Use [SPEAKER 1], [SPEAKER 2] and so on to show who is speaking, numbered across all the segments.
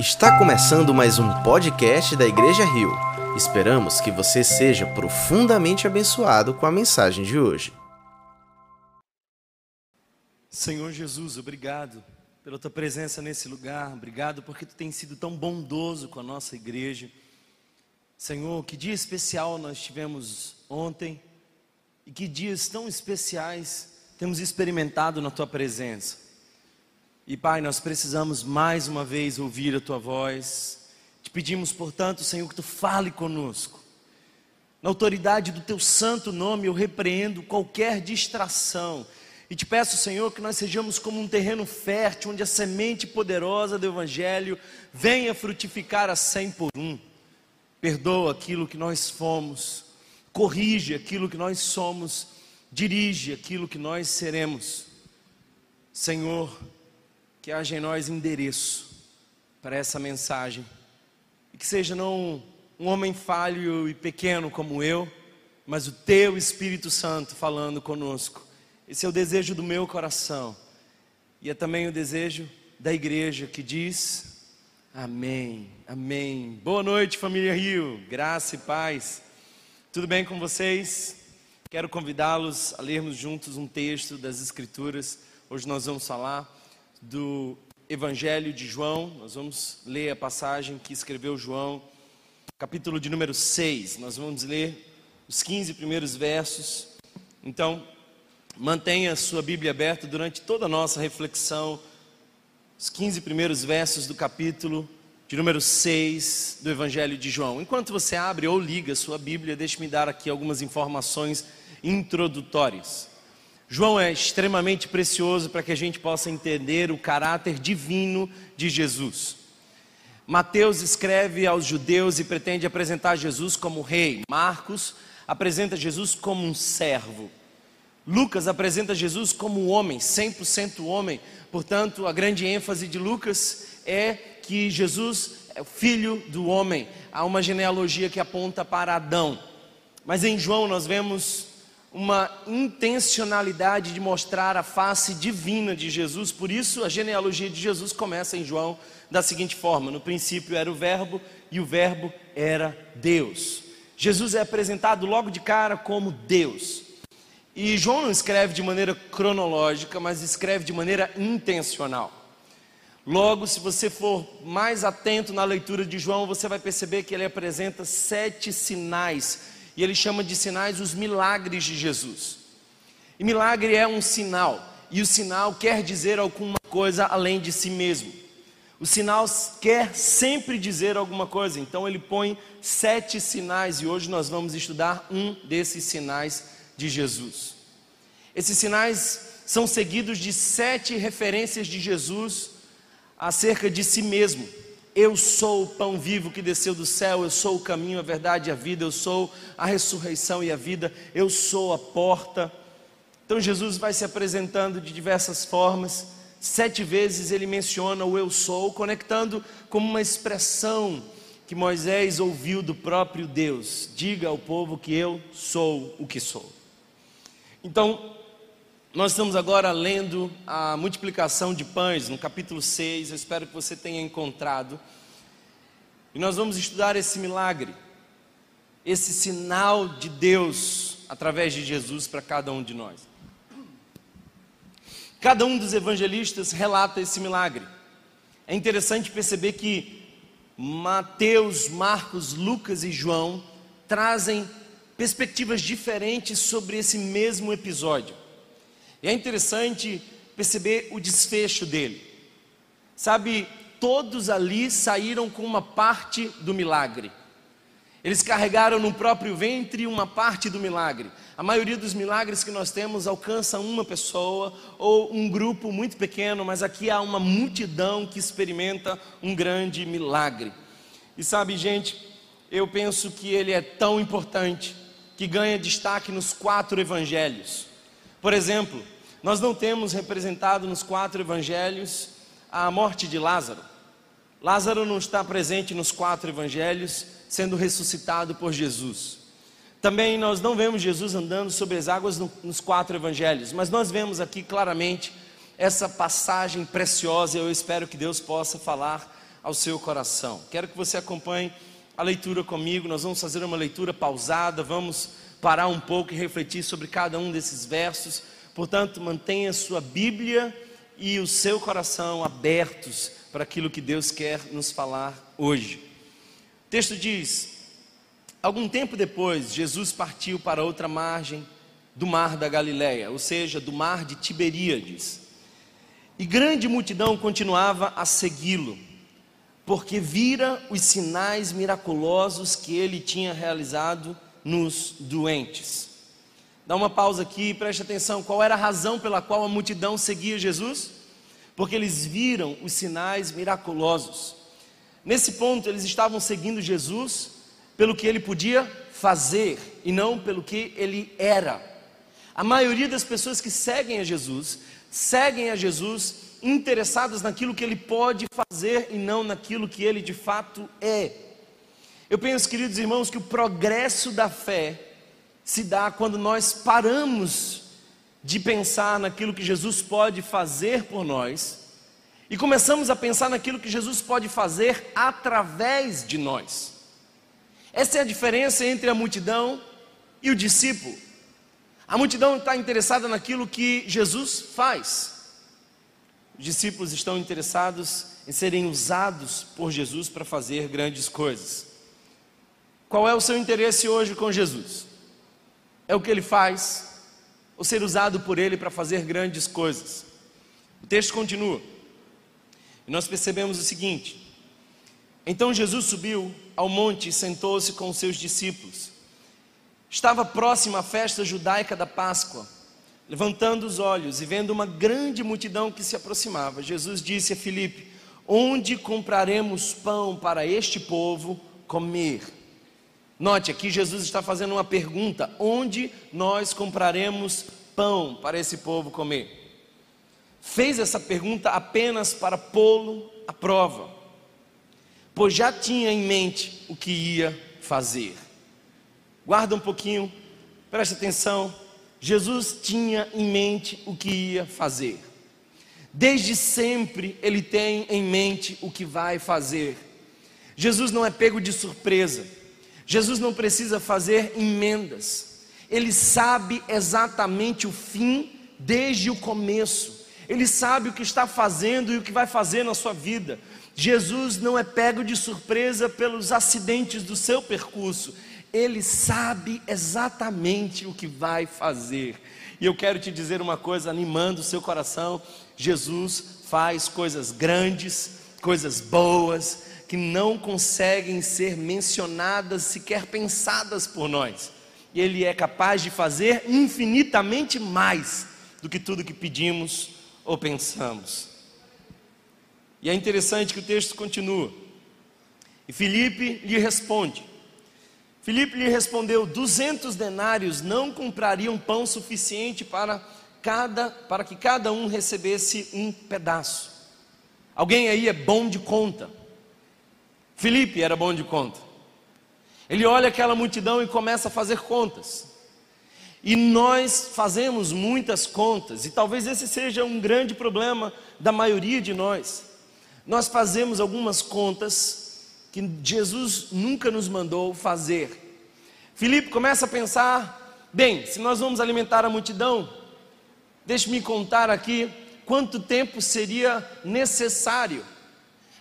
[SPEAKER 1] Está começando mais um podcast da Igreja Rio. Esperamos que você seja profundamente abençoado com a mensagem de hoje.
[SPEAKER 2] Senhor Jesus, obrigado pela tua presença nesse lugar, obrigado porque tu tens sido tão bondoso com a nossa igreja. Senhor, que dia especial nós tivemos ontem e que dias tão especiais temos experimentado na tua presença. E Pai, nós precisamos mais uma vez ouvir a tua voz. Te pedimos, portanto, Senhor, que tu fale conosco. Na autoridade do teu santo nome, eu repreendo qualquer distração. E te peço, Senhor, que nós sejamos como um terreno fértil, onde a semente poderosa do Evangelho venha frutificar a cem por um. Perdoa aquilo que nós fomos, corrige aquilo que nós somos, dirige aquilo que nós seremos. Senhor, que haja em nós endereço para essa mensagem. E que seja não um homem falho e pequeno como eu, mas o teu Espírito Santo falando conosco. Esse é o desejo do meu coração. E é também o desejo da igreja que diz: Amém, Amém. Boa noite, família Rio, graça e paz. Tudo bem com vocês? Quero convidá-los a lermos juntos um texto das Escrituras. Hoje nós vamos falar do Evangelho de João. Nós vamos ler a passagem que escreveu João, capítulo de número 6. Nós vamos ler os 15 primeiros versos. Então, mantenha a sua Bíblia aberta durante toda a nossa reflexão. Os 15 primeiros versos do capítulo de número 6 do Evangelho de João. Enquanto você abre ou liga a sua Bíblia, deixe-me dar aqui algumas informações introdutórias. João é extremamente precioso para que a gente possa entender o caráter divino de Jesus. Mateus escreve aos judeus e pretende apresentar Jesus como rei. Marcos apresenta Jesus como um servo. Lucas apresenta Jesus como homem, 100% homem. Portanto, a grande ênfase de Lucas é que Jesus é filho do homem. Há uma genealogia que aponta para Adão. Mas em João nós vemos uma intencionalidade de mostrar a face divina de Jesus. Por isso, a genealogia de Jesus começa em João da seguinte forma: no princípio era o Verbo e o Verbo era Deus. Jesus é apresentado logo de cara como Deus. E João não escreve de maneira cronológica, mas escreve de maneira intencional. Logo, se você for mais atento na leitura de João, você vai perceber que ele apresenta sete sinais e ele chama de sinais os milagres de Jesus. E milagre é um sinal, e o sinal quer dizer alguma coisa além de si mesmo. O sinal quer sempre dizer alguma coisa, então ele põe sete sinais, e hoje nós vamos estudar um desses sinais de Jesus. Esses sinais são seguidos de sete referências de Jesus acerca de si mesmo. Eu sou o pão vivo que desceu do céu, eu sou o caminho, a verdade e a vida, eu sou a ressurreição e a vida, eu sou a porta. Então Jesus vai se apresentando de diversas formas. Sete vezes ele menciona o eu sou, conectando como uma expressão que Moisés ouviu do próprio Deus: diga ao povo que eu sou o que sou. Então, nós estamos agora lendo a multiplicação de pães no capítulo 6. Eu espero que você tenha encontrado. E nós vamos estudar esse milagre, esse sinal de Deus através de Jesus para cada um de nós. Cada um dos evangelistas relata esse milagre. É interessante perceber que Mateus, Marcos, Lucas e João trazem perspectivas diferentes sobre esse mesmo episódio. E é interessante perceber o desfecho dele. Sabe, todos ali saíram com uma parte do milagre. Eles carregaram no próprio ventre uma parte do milagre. A maioria dos milagres que nós temos alcança uma pessoa ou um grupo muito pequeno, mas aqui há uma multidão que experimenta um grande milagre. E sabe, gente, eu penso que ele é tão importante que ganha destaque nos quatro evangelhos. Por exemplo, nós não temos representado nos quatro evangelhos a morte de Lázaro. Lázaro não está presente nos quatro evangelhos, sendo ressuscitado por Jesus. Também nós não vemos Jesus andando sobre as águas nos quatro evangelhos, mas nós vemos aqui claramente essa passagem preciosa. Eu espero que Deus possa falar ao seu coração. Quero que você acompanhe a leitura comigo. Nós vamos fazer uma leitura pausada, vamos parar um pouco e refletir sobre cada um desses versos. Portanto, mantenha sua Bíblia e o seu coração abertos para aquilo que Deus quer nos falar hoje. O texto diz: Algum tempo depois, Jesus partiu para outra margem do mar da Galileia, ou seja, do mar de Tiberíades. E grande multidão continuava a segui-lo, porque vira os sinais miraculosos que ele tinha realizado nos doentes. Dá uma pausa aqui e preste atenção: qual era a razão pela qual a multidão seguia Jesus? Porque eles viram os sinais miraculosos. Nesse ponto, eles estavam seguindo Jesus pelo que ele podia fazer e não pelo que ele era. A maioria das pessoas que seguem a Jesus, seguem a Jesus interessadas naquilo que ele pode fazer e não naquilo que ele de fato é. Eu penso, queridos irmãos, que o progresso da fé se dá quando nós paramos de pensar naquilo que Jesus pode fazer por nós e começamos a pensar naquilo que Jesus pode fazer através de nós. Essa é a diferença entre a multidão e o discípulo. A multidão está interessada naquilo que Jesus faz. Os discípulos estão interessados em serem usados por Jesus para fazer grandes coisas. Qual é o seu interesse hoje com Jesus? é o que ele faz, ou ser usado por ele para fazer grandes coisas. O texto continua, e nós percebemos o seguinte: então Jesus subiu ao monte e sentou-se com seus discípulos. Estava próxima a festa judaica da Páscoa. Levantando os olhos e vendo uma grande multidão que se aproximava, Jesus disse a Filipe: Onde compraremos pão para este povo comer? Note aqui, Jesus está fazendo uma pergunta: onde nós compraremos pão para esse povo comer? Fez essa pergunta apenas para pô-lo à prova, pois já tinha em mente o que ia fazer. Guarda um pouquinho, preste atenção. Jesus tinha em mente o que ia fazer. Desde sempre ele tem em mente o que vai fazer. Jesus não é pego de surpresa. Jesus não precisa fazer emendas, ele sabe exatamente o fim desde o começo, ele sabe o que está fazendo e o que vai fazer na sua vida. Jesus não é pego de surpresa pelos acidentes do seu percurso, ele sabe exatamente o que vai fazer. E eu quero te dizer uma coisa, animando o seu coração: Jesus faz coisas grandes, coisas boas, que não conseguem ser mencionadas, sequer pensadas por nós. E Ele é capaz de fazer infinitamente mais do que tudo que pedimos ou pensamos. E é interessante que o texto continua. E Filipe lhe responde. Filipe lhe respondeu: duzentos denários não comprariam pão suficiente para cada, para que cada um recebesse um pedaço. Alguém aí é bom de conta. Felipe era bom de conta. Ele olha aquela multidão e começa a fazer contas. E nós fazemos muitas contas, e talvez esse seja um grande problema da maioria de nós. Nós fazemos algumas contas que Jesus nunca nos mandou fazer. Filipe começa a pensar: bem, se nós vamos alimentar a multidão, deixe-me contar aqui quanto tempo seria necessário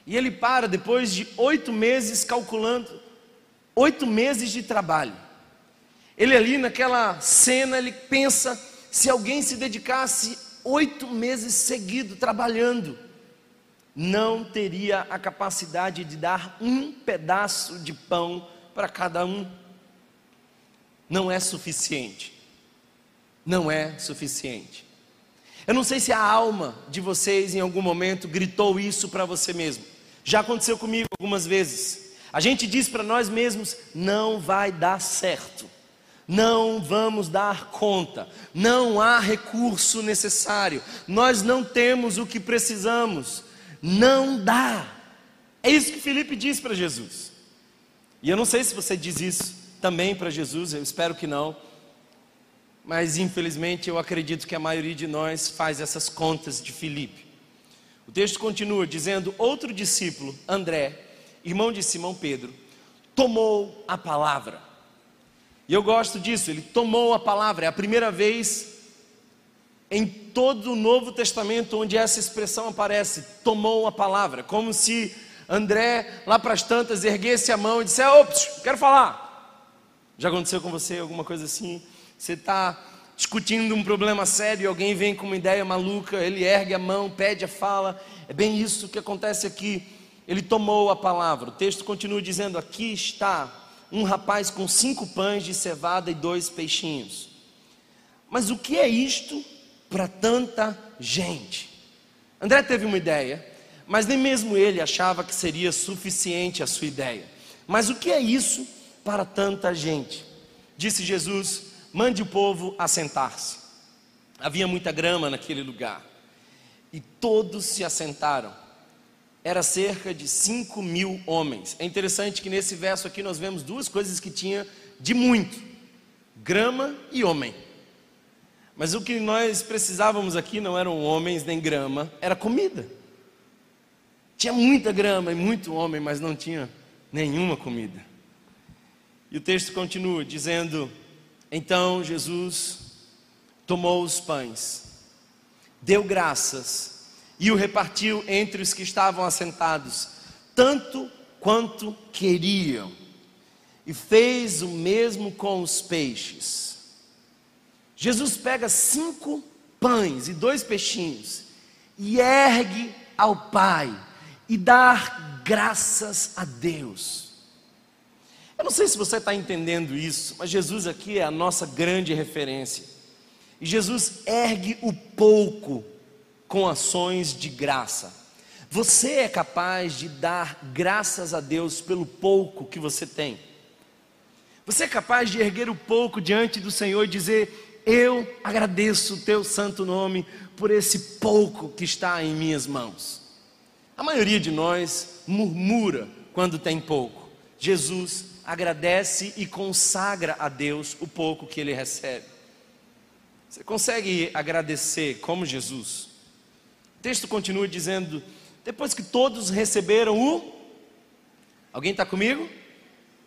[SPEAKER 2] e ele para depois de oito meses calculando, oito meses de trabalho. Ele ali naquela cena, ele pensa: se alguém se dedicasse oito meses seguidos trabalhando, não teria a capacidade de dar um pedaço de pão para cada um. Não é suficiente. Não é suficiente. Eu não sei se a alma de vocês em algum momento gritou isso para você mesmo. Já aconteceu comigo algumas vezes. A gente diz para nós mesmos: não vai dar certo, não vamos dar conta, não há recurso necessário, nós não temos o que precisamos, não dá. É isso que Felipe diz para Jesus. E eu não sei se você diz isso também para Jesus, eu espero que não. Mas infelizmente eu acredito que a maioria de nós faz essas contas de Filipe. O texto continua dizendo: Outro discípulo, André, irmão de Simão Pedro, tomou a palavra. E eu gosto disso, ele tomou a palavra, é a primeira vez em todo o Novo Testamento onde essa expressão aparece, tomou a palavra, como se André, lá para as tantas, erguesse a mão e dissesse: Ops, quero falar. Já aconteceu com você alguma coisa assim? Você está discutindo um problema sério e alguém vem com uma ideia maluca, ele ergue a mão, pede a fala. É bem isso que acontece aqui. Ele tomou a palavra. O texto continua dizendo: Aqui está um rapaz com cinco pães de cevada e dois peixinhos. Mas o que é isto para tanta gente? André teve uma ideia mas nem mesmo ele achava que seria suficiente a sua ideia. Mas o que é isso para tanta gente? Disse Jesus: mande o povo assentar-se. Havia muita grama naquele lugar e todos se assentaram. Era cerca de 5 mil homens. É interessante que nesse verso aqui nós vemos duas coisas que tinha de muito: grama e homem. Mas o que nós precisávamos aqui não eram homens nem grama, era comida. Tinha muita grama e muito homem, mas não tinha nenhuma comida. E o texto continua dizendo: Então Jesus tomou os pães, deu graças e o repartiu entre os que estavam assentados, tanto quanto queriam, e fez o mesmo com os peixes. Jesus pega cinco pães e dois peixinhos e ergue ao Pai e dar graças a Deus. Eu não sei se você está entendendo isso, mas Jesus aqui é a nossa grande referência. E Jesus ergue o pouco com ações de graça. Você é capaz de dar graças a Deus pelo pouco que você tem. Você é capaz de erguer o pouco diante do Senhor e dizer: Eu agradeço o teu santo nome por esse pouco que está em minhas mãos. A maioria de nós murmura quando tem pouco. Jesus agradece e consagra a Deus o pouco que ele recebe. Você consegue agradecer como Jesus? O texto continua dizendo: depois que todos receberam o. Alguém está comigo?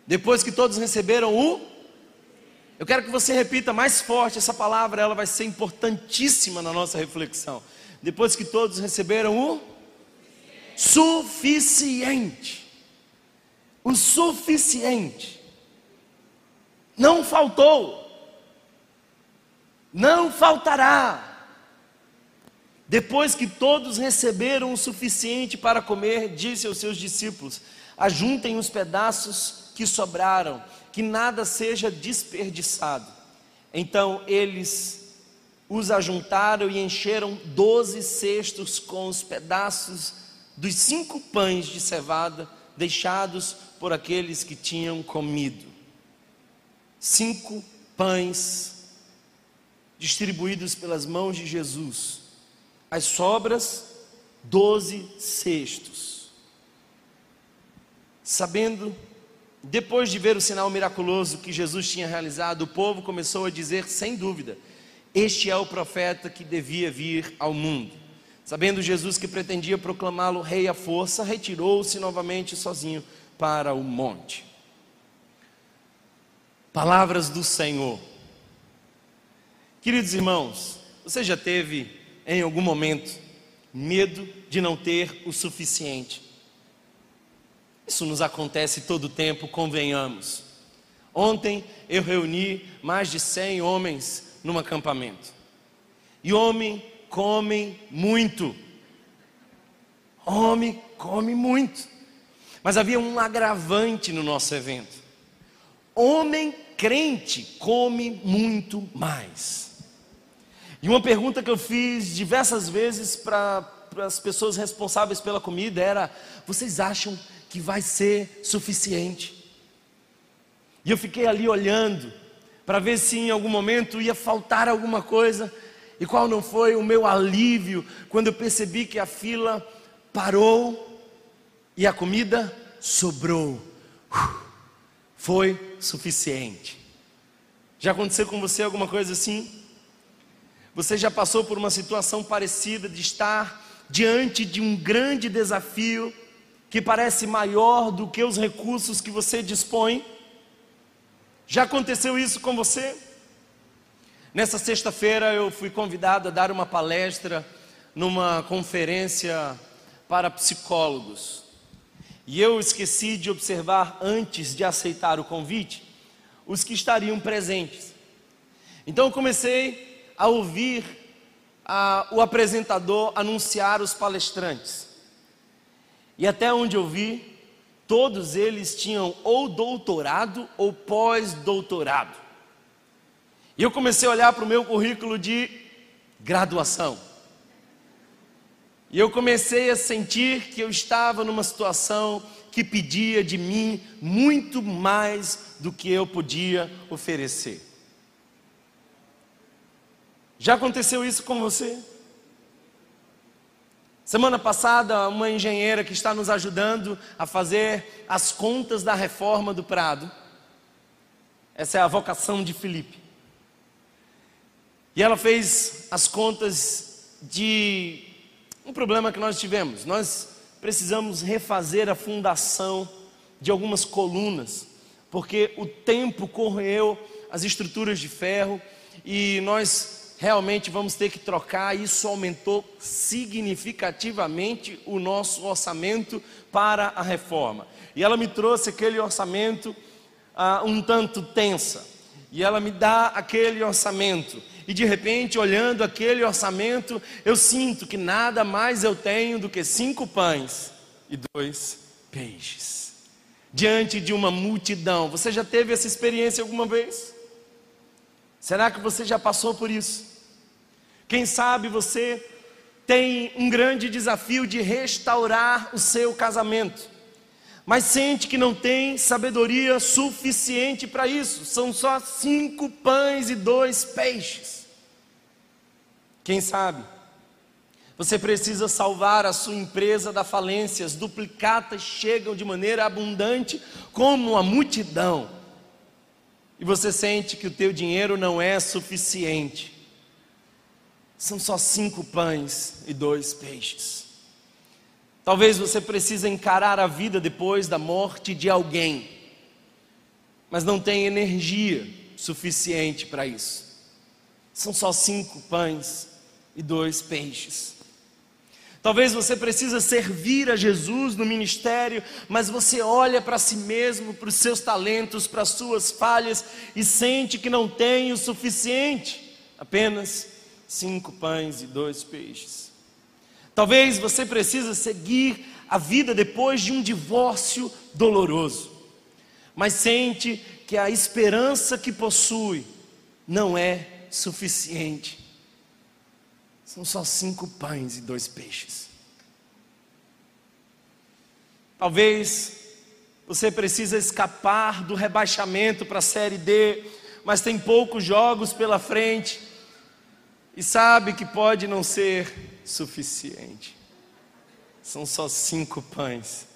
[SPEAKER 2] Depois que todos receberam o. Eu quero que você repita mais forte essa palavra, ela vai ser importantíssima na nossa reflexão. Depois que todos receberam o suficiente. O suficiente. Não faltou. Não faltará. Depois que todos receberam o suficiente para comer, disse aos seus discípulos: Ajuntem os pedaços que sobraram, que nada seja desperdiçado. Então eles os ajuntaram e encheram doze cestos com os pedaços dos cinco pães de cevada deixados por aqueles que tinham comido. Cinco pães distribuídos pelas mãos de Jesus. As sobras, doze cestos. Sabendo, depois de ver o sinal miraculoso que Jesus tinha realizado, o povo começou a dizer, sem dúvida: Este é o profeta que devia vir ao mundo. Sabendo Jesus que pretendia proclamá-lo rei à força, retirou-se novamente sozinho para o monte. Palavras do Senhor. Queridos irmãos, você já teve em algum momento medo de não ter o suficiente? Isso nos acontece todo tempo, convenhamos. Ontem eu reuni mais de 100 homens num acampamento. E homem comem muito. Homem come muito. Mas havia um agravante no nosso evento. Homem crente come muito mais. E uma pergunta que eu fiz diversas vezes para as pessoas responsáveis pela comida era: vocês acham que vai ser suficiente? E eu fiquei ali olhando para ver se em algum momento ia faltar alguma coisa. E qual não foi o meu alívio quando eu percebi que a fila parou e a comida sobrou. Foi suficiente. Já aconteceu com você alguma coisa assim? Você já passou por uma situação parecida de estar diante de um grande desafio que parece maior do que os recursos que você dispõe? Já aconteceu isso com você? Nessa sexta-feira eu fui convidado a dar uma palestra numa conferência para psicólogos. E eu esqueci de observar antes de aceitar o convite os que estariam presentes. Então eu comecei a ouvir a, o apresentador anunciar os palestrantes. E até onde eu vi, todos eles tinham ou doutorado ou pós-doutorado. E eu comecei a olhar para o meu currículo de graduação. E eu comecei a sentir que eu estava numa situação que pedia de mim muito mais do que eu podia oferecer. Já aconteceu isso com você? Semana passada, uma engenheira que está nos ajudando a fazer as contas da reforma do Prado. Essa é a vocação de Felipe. E ela fez as contas de um problema que nós tivemos. Nós precisamos refazer a fundação de algumas colunas, porque o tempo correu as estruturas de ferro e nós realmente vamos ter que trocar. Isso aumentou significativamente o nosso orçamento para a reforma. E ela me trouxe aquele orçamento uh, um tanto tensa. E ela me dá aquele orçamento e de repente, olhando aquele orçamento, eu sinto que nada mais eu tenho do que cinco pães e dois peixes. Diante de uma multidão. Você já teve essa experiência alguma vez? Será que você já passou por isso? Quem sabe você tem um grande desafio de restaurar o seu casamento mas sente que não tem sabedoria suficiente para isso. São só cinco pães e dois peixes. Quem sabe? Você precisa salvar a sua empresa da falência. As duplicatas chegam de maneira abundante, como a multidão. E você sente que o teu dinheiro não é suficiente. São só cinco pães e dois peixes. Talvez você precise encarar a vida depois da morte de alguém, mas não tem energia suficiente para isso. São só cinco pães e dois peixes. Talvez você precisa servir a Jesus no ministério, mas você olha para si mesmo, para os seus talentos, para as suas falhas e sente que não tem o suficiente. Apenas cinco pães e dois peixes. Talvez você precise seguir a vida depois de um divórcio doloroso, mas sente que a esperança que possui não é suficiente. São só cinco pães e dois peixes. Talvez você precisa escapar do rebaixamento para a série D, mas tem poucos jogos pela frente e sabe que pode não ser suficiente. São só cinco pães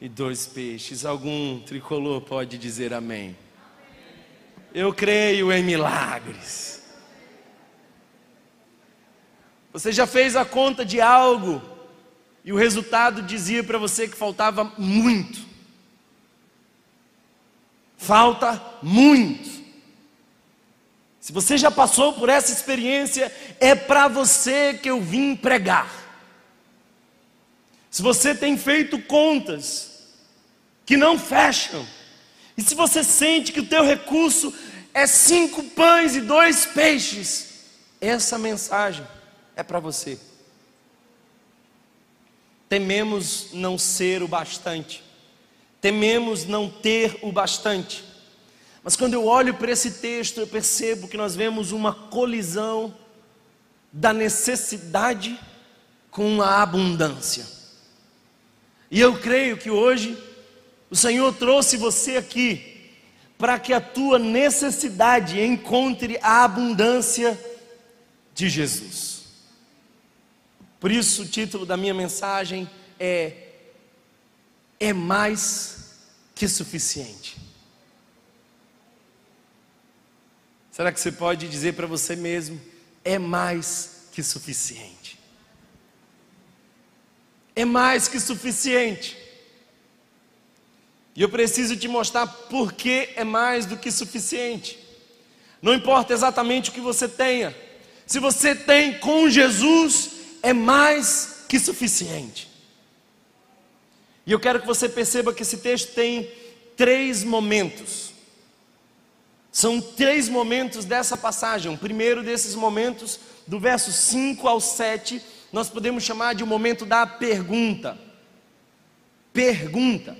[SPEAKER 2] e dois peixes. Algum tricolor pode dizer amém? Eu creio em milagres. Você já fez a conta de algo e o resultado dizia para você que faltava muito. Falta muito. Se você já passou por essa experiência, é para você que eu vim pregar. Se você tem feito contas que não fecham, e se você sente que o teu recurso é cinco pães e dois peixes, essa mensagem é para você. Tememos não ser o bastante, tememos não ter o bastante. Mas quando eu olho para esse texto, eu percebo que nós vemos uma colisão da necessidade com a abundância. E eu creio que hoje o Senhor trouxe você aqui para que a tua necessidade encontre a abundância de Jesus. Por isso o título da minha mensagem é É mais que suficiente. Será que você pode dizer para você mesmo: é mais que suficiente? é mais que suficiente. E eu preciso te mostrar por que é mais do que suficiente. Não importa exatamente o que você tenha, se você tem com Jesus, é mais que suficiente. E eu quero que você perceba que esse texto tem três momentos. São três momentos dessa passagem. O primeiro desses momentos, do verso 5 ao 7, nós podemos chamar de o um momento da pergunta. Pergunta.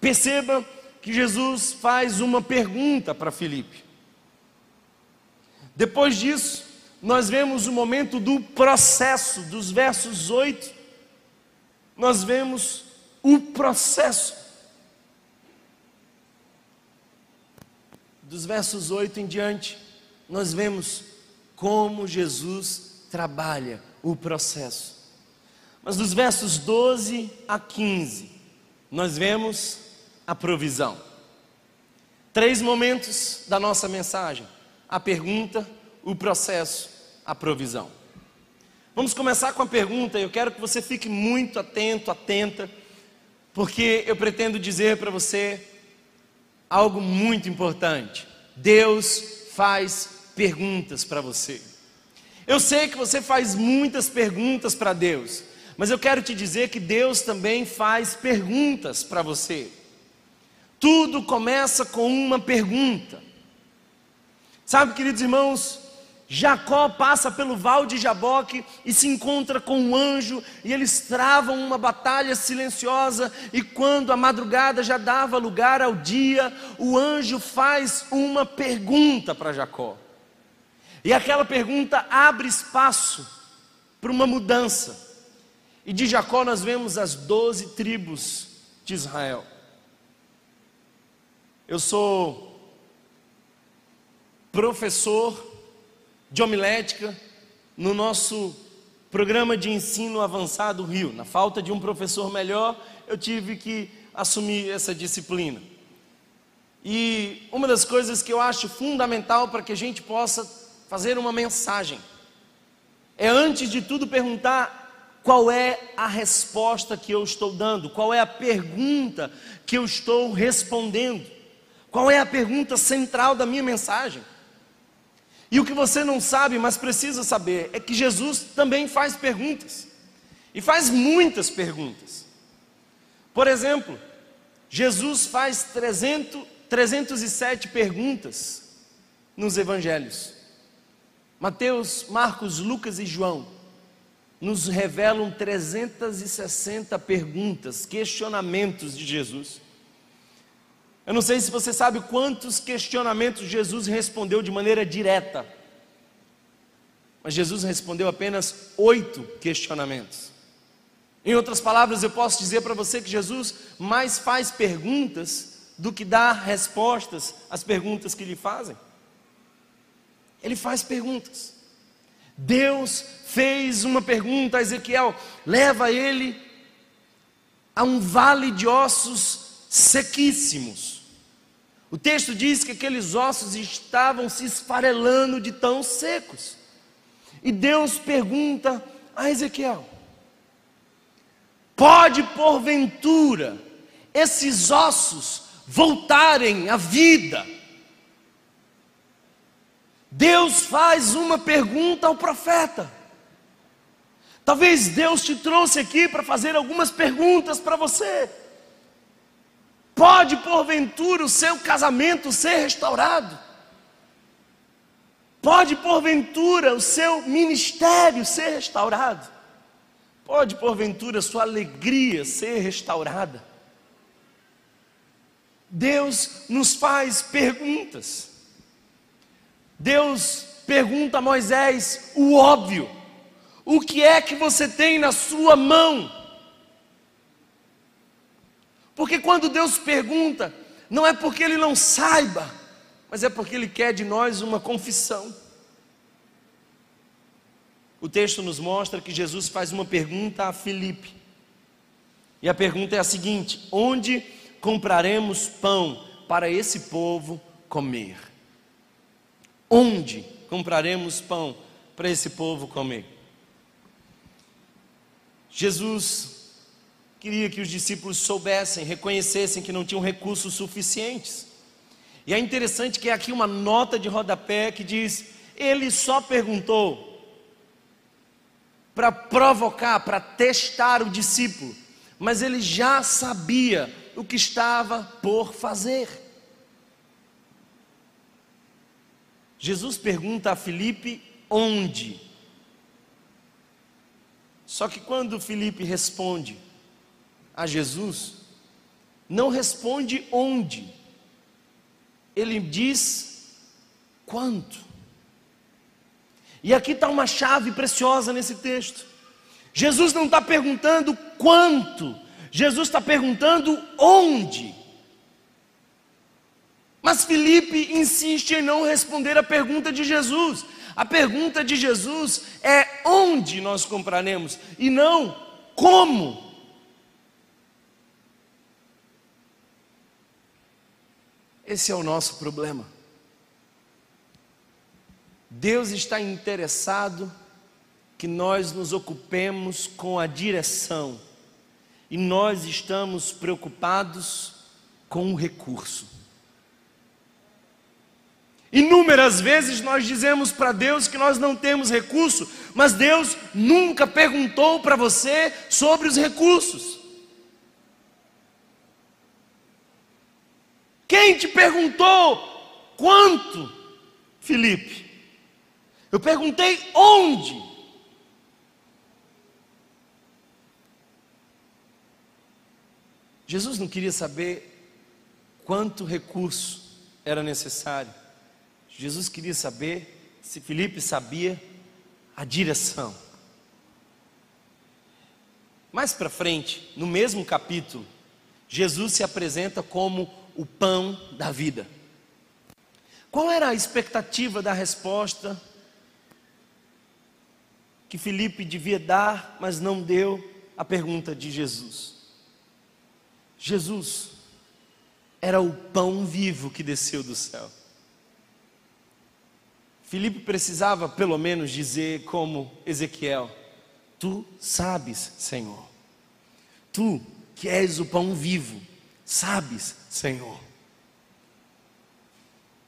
[SPEAKER 2] Perceba que Jesus faz uma pergunta para Filipe. Depois disso, nós vemos o momento do processo, dos versos 8, nós vemos o processo. Dos versos 8 em diante, nós vemos como Jesus trabalha o processo. Mas dos versos 12 a 15, nós vemos a provisão. Três momentos da nossa mensagem: a pergunta, o processo, a provisão. Vamos começar com a pergunta, eu quero que você fique muito atento, atenta, porque eu pretendo dizer para você algo muito importante. Deus faz perguntas para você. Eu sei que você faz muitas perguntas para Deus, mas eu quero te dizer que Deus também faz perguntas para você. Tudo começa com uma pergunta. Sabe, queridos irmãos, Jacó passa pelo val de Jaboque e se encontra com um anjo, e eles travam uma batalha silenciosa, e quando a madrugada já dava lugar ao dia, o anjo faz uma pergunta para Jacó. E aquela pergunta abre espaço para uma mudança. E de Jacó nós vemos as doze tribos de Israel. Eu sou professor de homilética no nosso programa de ensino avançado Rio. Na falta de um professor melhor, eu tive que assumir essa disciplina. E uma das coisas que eu acho fundamental para que a gente possa fazer uma mensagem. É antes de tudo perguntar qual é a resposta que eu estou dando, qual é a pergunta que eu estou respondendo, qual é a pergunta central da minha mensagem. E o que você não sabe, mas precisa saber, é que Jesus também faz perguntas, e faz muitas perguntas. Por exemplo, Jesus faz 300, 307 perguntas nos evangelhos. Mateus, Marcos, Lucas e João nos revelam 360 perguntas, questionamentos de Jesus. Eu não sei se você sabe quantos questionamentos Jesus respondeu de maneira direta, mas Jesus respondeu apenas oito questionamentos. Em outras palavras, eu posso dizer para você que Jesus mais faz perguntas do que dá respostas às perguntas que lhe fazem. Ele faz perguntas. Deus fez uma pergunta a Ezequiel: leva ele a um vale de ossos sequíssimos. O texto diz que aqueles ossos estavam se esfarelando de tão secos. E Deus pergunta a Ezequiel: pode porventura esses ossos voltarem à vida? Deus faz uma pergunta ao profeta. Talvez Deus te trouxe aqui para fazer algumas perguntas para você. Pode porventura o seu casamento ser restaurado? Pode porventura o seu ministério ser restaurado? Pode porventura sua alegria ser restaurada? Deus nos faz perguntas. Deus pergunta a Moisés o óbvio: o que é que você tem na sua mão? Porque quando Deus pergunta, não é porque Ele não saiba, mas é porque Ele quer de nós uma confissão. O texto nos mostra que Jesus faz uma pergunta a Filipe. E a pergunta é a seguinte: onde compraremos pão para esse povo comer? Onde compraremos pão para esse povo comer? Jesus queria que os discípulos soubessem, reconhecessem que não tinham recursos suficientes. E é interessante que é aqui uma nota de rodapé que diz: ele só perguntou para provocar, para testar o discípulo, mas ele já sabia o que estava por fazer. Jesus pergunta a Filipe onde. Só que quando Filipe responde a Jesus, não responde onde, ele diz quanto. E aqui está uma chave preciosa nesse texto. Jesus não está perguntando quanto, Jesus está perguntando onde. Mas Felipe insiste em não responder a pergunta de Jesus. A pergunta de Jesus é onde nós compraremos e não como. Esse é o nosso problema. Deus está interessado que nós nos ocupemos com a direção e nós estamos preocupados com o recurso. Inúmeras vezes nós dizemos para Deus que nós não temos recurso, mas Deus nunca perguntou para você sobre os recursos. Quem te perguntou quanto, Felipe? Eu perguntei onde. Jesus não queria saber quanto recurso era necessário. Jesus queria saber se Felipe sabia a direção. Mais para frente, no mesmo capítulo, Jesus se apresenta como o pão da vida. Qual era a expectativa da resposta que Felipe devia dar, mas não deu à pergunta de Jesus? Jesus era o pão vivo que desceu do céu. Filipe precisava pelo menos dizer como Ezequiel: Tu sabes, Senhor. Tu que és o pão vivo, sabes, Senhor.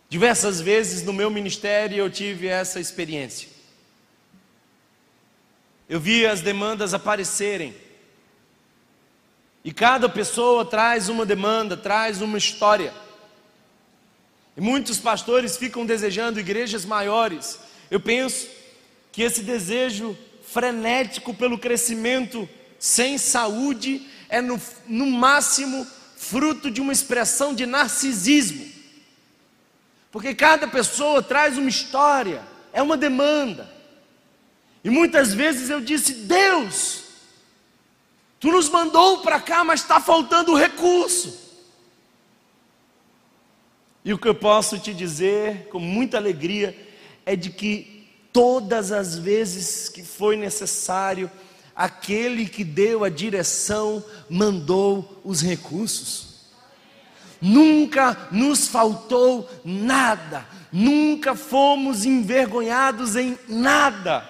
[SPEAKER 2] Diversas vezes no meu ministério eu tive essa experiência. Eu vi as demandas aparecerem. E cada pessoa traz uma demanda, traz uma história. E muitos pastores ficam desejando igrejas maiores. Eu penso que esse desejo frenético pelo crescimento sem saúde é no, no máximo fruto de uma expressão de narcisismo. Porque cada pessoa traz uma história, é uma demanda. E muitas vezes eu disse: Deus, tu nos mandou para cá, mas está faltando recurso. E o que eu posso te dizer com muita alegria é de que todas as vezes que foi necessário, aquele que deu a direção mandou os recursos. Nunca nos faltou nada, nunca fomos envergonhados em nada.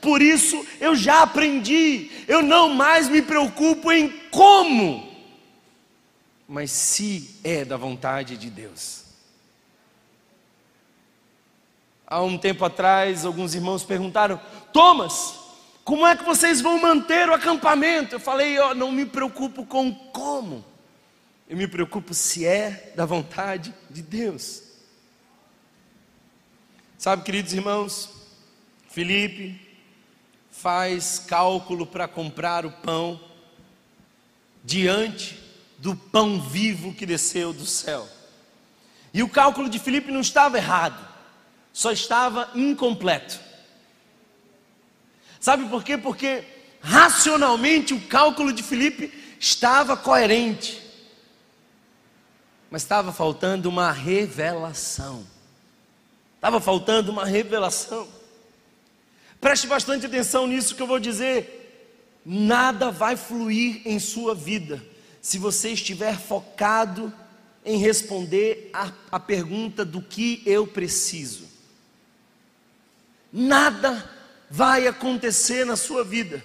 [SPEAKER 2] Por isso eu já aprendi, eu não mais me preocupo em como, mas se é da vontade de Deus. Há um tempo atrás, alguns irmãos perguntaram: Thomas, como é que vocês vão manter o acampamento? Eu falei: Eu não me preocupo com como, eu me preocupo se é da vontade de Deus. Sabe, queridos irmãos, Felipe faz cálculo para comprar o pão diante do pão vivo que desceu do céu. E o cálculo de Felipe não estava errado só estava incompleto. Sabe por quê? Porque racionalmente o cálculo de Filipe estava coerente, mas estava faltando uma revelação. Estava faltando uma revelação. Preste bastante atenção nisso que eu vou dizer. Nada vai fluir em sua vida se você estiver focado em responder a, a pergunta do que eu preciso nada vai acontecer na sua vida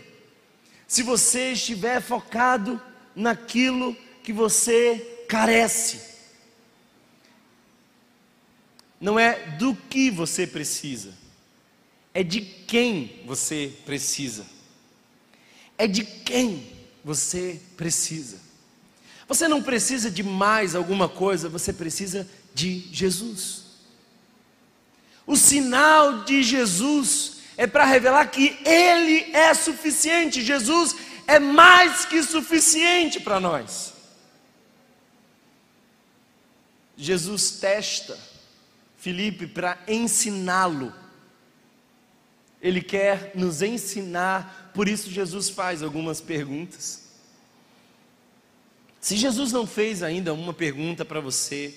[SPEAKER 2] se você estiver focado naquilo que você carece. Não é do que você precisa, é de quem você precisa. É de quem você precisa. Você não precisa de mais alguma coisa, você precisa de Jesus. O sinal de Jesus é para revelar que Ele é suficiente. Jesus é mais que suficiente para nós. Jesus testa Felipe para ensiná-lo. Ele quer nos ensinar, por isso Jesus faz algumas perguntas. Se Jesus não fez ainda uma pergunta para você,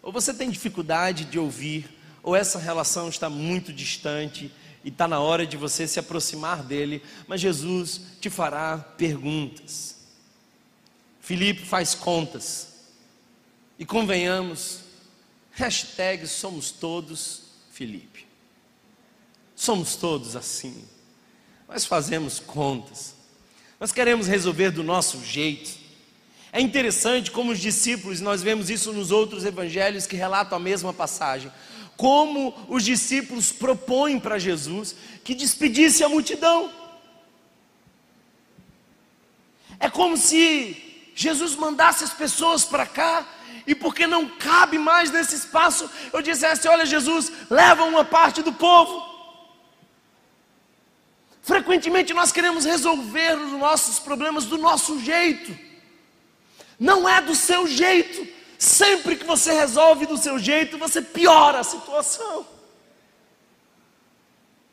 [SPEAKER 2] ou você tem dificuldade de ouvir, ou essa relação está muito distante e está na hora de você se aproximar dele, mas Jesus te fará perguntas. Filipe faz contas, e convenhamos, hashtag somos todos Felipe. Somos todos assim. Nós fazemos contas. Nós queremos resolver do nosso jeito. É interessante como os discípulos, nós vemos isso nos outros evangelhos que relatam a mesma passagem. Como os discípulos propõem para Jesus que despedisse a multidão. É como se Jesus mandasse as pessoas para cá e porque não cabe mais nesse espaço, eu dissesse: Olha, Jesus, leva uma parte do povo. Frequentemente nós queremos resolver os nossos problemas do nosso jeito. Não é do seu jeito. Sempre que você resolve do seu jeito, você piora a situação.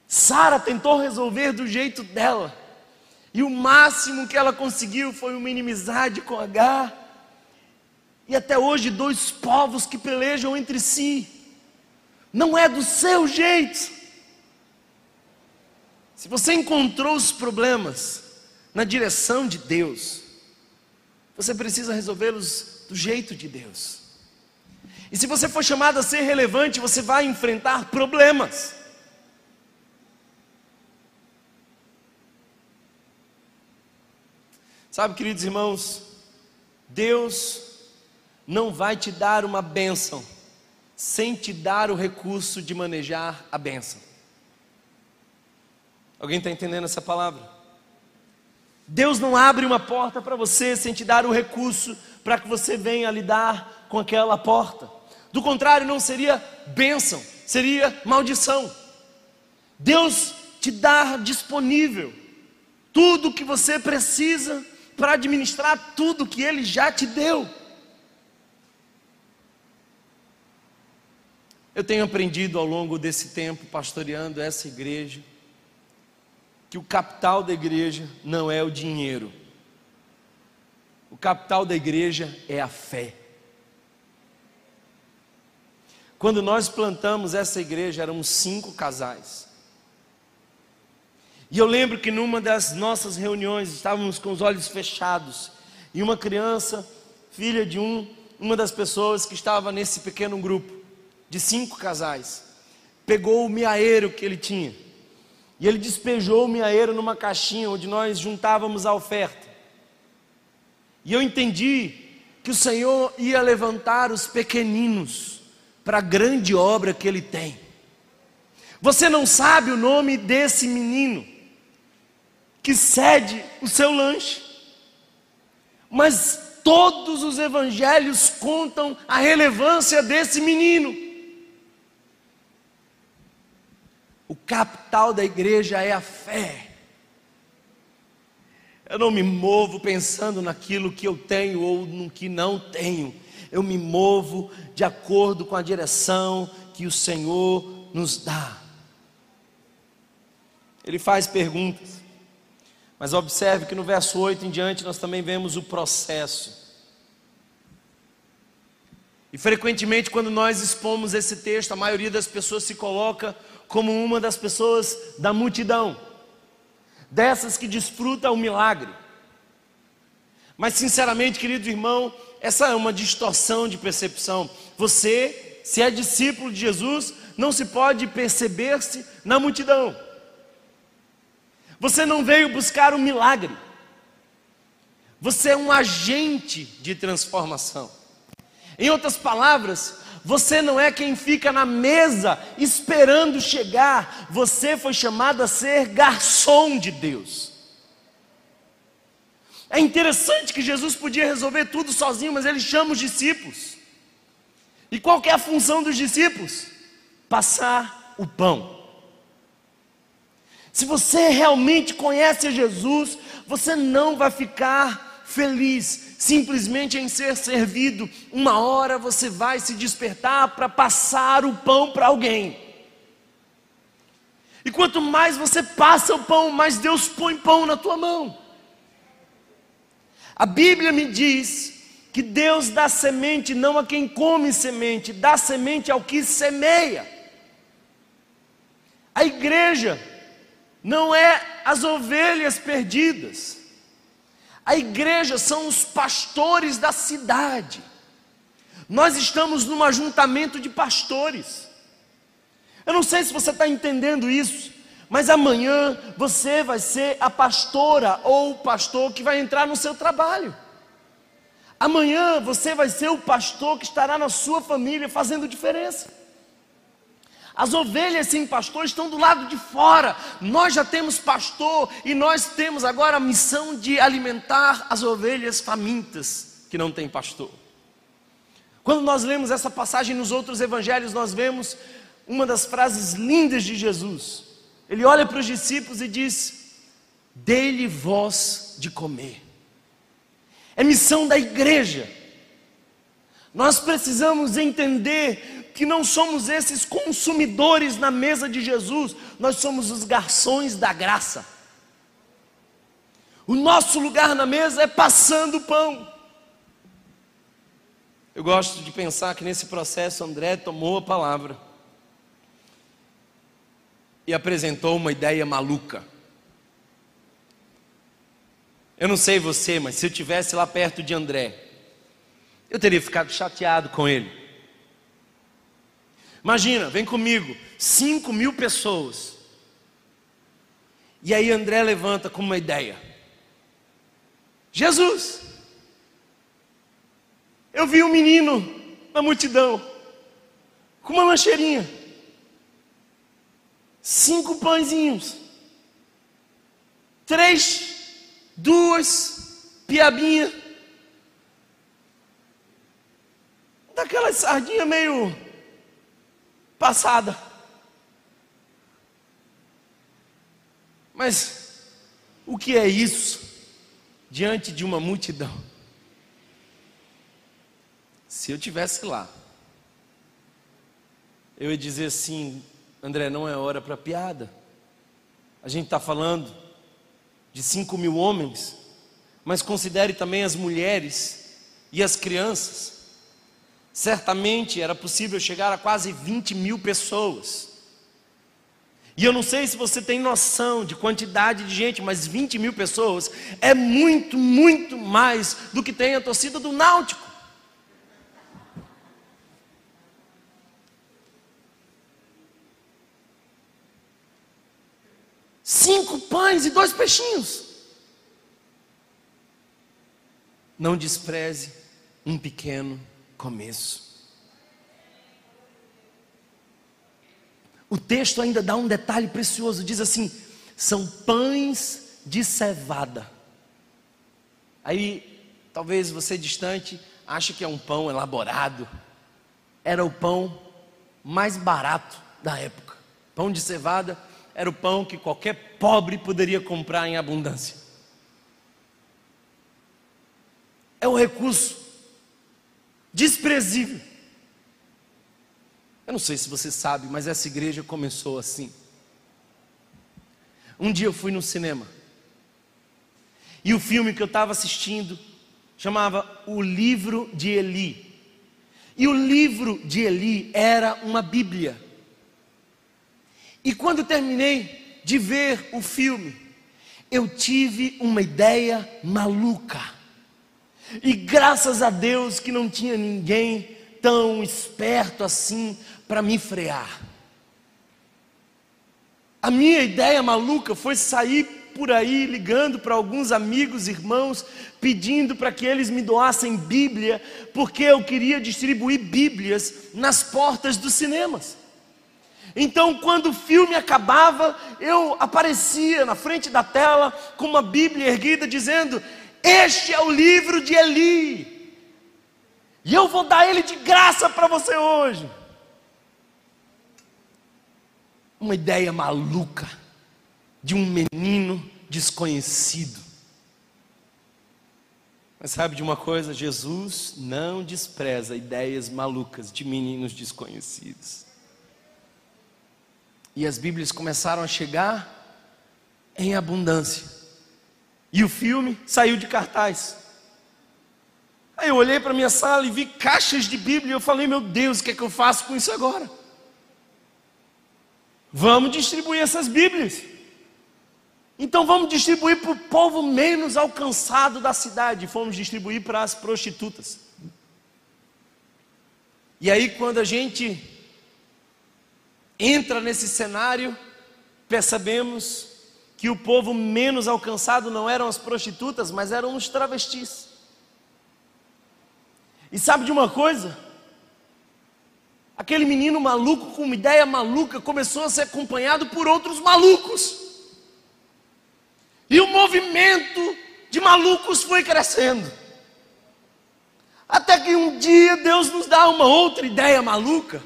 [SPEAKER 2] Sara tentou resolver do jeito dela. E o máximo que ela conseguiu foi uma inimizade com H. E até hoje, dois povos que pelejam entre si. Não é do seu jeito. Se você encontrou os problemas na direção de Deus, você precisa resolvê-los do jeito de Deus. E se você for chamado a ser relevante, você vai enfrentar problemas. Sabe, queridos irmãos, Deus não vai te dar uma bênção sem te dar o recurso de manejar a bênção. Alguém está entendendo essa palavra? Deus não abre uma porta para você sem te dar o recurso para que você venha lidar com aquela porta. Do contrário, não seria bênção, seria maldição. Deus te dá disponível tudo o que você precisa para administrar tudo que Ele já te deu. Eu tenho aprendido ao longo desse tempo, pastoreando essa igreja, que o capital da igreja não é o dinheiro. O capital da igreja é a fé. Quando nós plantamos essa igreja, éramos cinco casais. E eu lembro que numa das nossas reuniões estávamos com os olhos fechados e uma criança, filha de um, uma das pessoas que estava nesse pequeno grupo de cinco casais, pegou o miaeiro que ele tinha e ele despejou o miaeiro numa caixinha onde nós juntávamos a oferta. E eu entendi que o Senhor ia levantar os pequeninos para a grande obra que Ele tem. Você não sabe o nome desse menino que cede o seu lanche, mas todos os evangelhos contam a relevância desse menino. O capital da igreja é a fé. Eu não me movo pensando naquilo que eu tenho ou no que não tenho. Eu me movo de acordo com a direção que o Senhor nos dá. Ele faz perguntas. Mas observe que no verso 8 em diante nós também vemos o processo. E frequentemente, quando nós expomos esse texto, a maioria das pessoas se coloca como uma das pessoas da multidão, dessas que desfruta o milagre. Mas, sinceramente, querido irmão, essa é uma distorção de percepção. Você, se é discípulo de Jesus, não se pode perceber-se na multidão. Você não veio buscar um milagre, Você é um agente de transformação. Em outras palavras, você não é quem fica na mesa esperando chegar, você foi chamado a ser garçom de Deus. É interessante que Jesus podia resolver tudo sozinho, mas ele chama os discípulos. E qual é a função dos discípulos? Passar o pão. Se você realmente conhece Jesus, você não vai ficar feliz simplesmente em ser servido. Uma hora você vai se despertar para passar o pão para alguém. E quanto mais você passa o pão, mais Deus põe pão na tua mão. A Bíblia me diz que Deus dá semente não a quem come semente, dá semente ao que semeia. A igreja não é as ovelhas perdidas. A igreja são os pastores da cidade. Nós estamos num ajuntamento de pastores. Eu não sei se você está entendendo isso, mas amanhã você vai ser a pastora ou o pastor que vai entrar no seu trabalho. Amanhã você vai ser o pastor que estará na sua família fazendo diferença. As ovelhas sem pastor estão do lado de fora. Nós já temos pastor e nós temos agora a missão de alimentar as ovelhas famintas que não têm pastor. Quando nós lemos essa passagem nos outros evangelhos, nós vemos uma das frases lindas de Jesus. Ele olha para os discípulos e diz: Dê-lhe voz de comer. É missão da igreja. Nós precisamos entender que não somos esses consumidores na mesa de Jesus, nós somos os garçons da graça. O nosso lugar na mesa é passando o pão. Eu gosto de pensar que nesse processo André tomou a palavra e apresentou uma ideia maluca. Eu não sei você, mas se eu tivesse lá perto de André, eu teria ficado chateado com ele. Imagina, vem comigo, 5 mil pessoas. E aí André levanta com uma ideia. Jesus, eu vi um menino na multidão, com uma lancheirinha, cinco pãezinhos, três, duas piabinhas, daquela sardinha meio passada. Mas o que é isso diante de uma multidão? Se eu tivesse lá, eu ia dizer assim, André, não é hora para piada. A gente está falando de 5 mil homens, mas considere também as mulheres e as crianças. Certamente era possível chegar a quase 20 mil pessoas. E eu não sei se você tem noção de quantidade de gente, mas 20 mil pessoas é muito, muito mais do que tem a torcida do Náutico. Cinco pães e dois peixinhos. Não despreze um pequeno começo. O texto ainda dá um detalhe precioso: diz assim, são pães de cevada. Aí, talvez você distante ache que é um pão elaborado. Era o pão mais barato da época. Pão de cevada era o pão que qualquer pobre poderia comprar em abundância. É o recurso desprezível. Eu não sei se você sabe, mas essa igreja começou assim. Um dia eu fui no cinema. E o filme que eu estava assistindo chamava O Livro de Eli. E o livro de Eli era uma Bíblia. E quando terminei de ver o filme, eu tive uma ideia maluca. E graças a Deus que não tinha ninguém tão esperto assim para me frear. A minha ideia maluca foi sair por aí ligando para alguns amigos, irmãos, pedindo para que eles me doassem Bíblia, porque eu queria distribuir Bíblias nas portas dos cinemas. Então, quando o filme acabava, eu aparecia na frente da tela com uma Bíblia erguida dizendo: Este é o livro de Eli, e eu vou dar ele de graça para você hoje. Uma ideia maluca de um menino desconhecido. Mas sabe de uma coisa? Jesus não despreza ideias malucas de meninos desconhecidos. E as Bíblias começaram a chegar em abundância. E o filme saiu de cartaz. Aí eu olhei para minha sala e vi caixas de Bíblia e eu falei: "Meu Deus, o que é que eu faço com isso agora?" Vamos distribuir essas Bíblias. Então vamos distribuir para o povo menos alcançado da cidade. Fomos distribuir para as prostitutas. E aí, quando a gente entra nesse cenário, percebemos que o povo menos alcançado não eram as prostitutas, mas eram os travestis. E sabe de uma coisa? Aquele menino maluco com uma ideia maluca começou a ser acompanhado por outros malucos. E o movimento de malucos foi crescendo. Até que um dia Deus nos dá uma outra ideia maluca.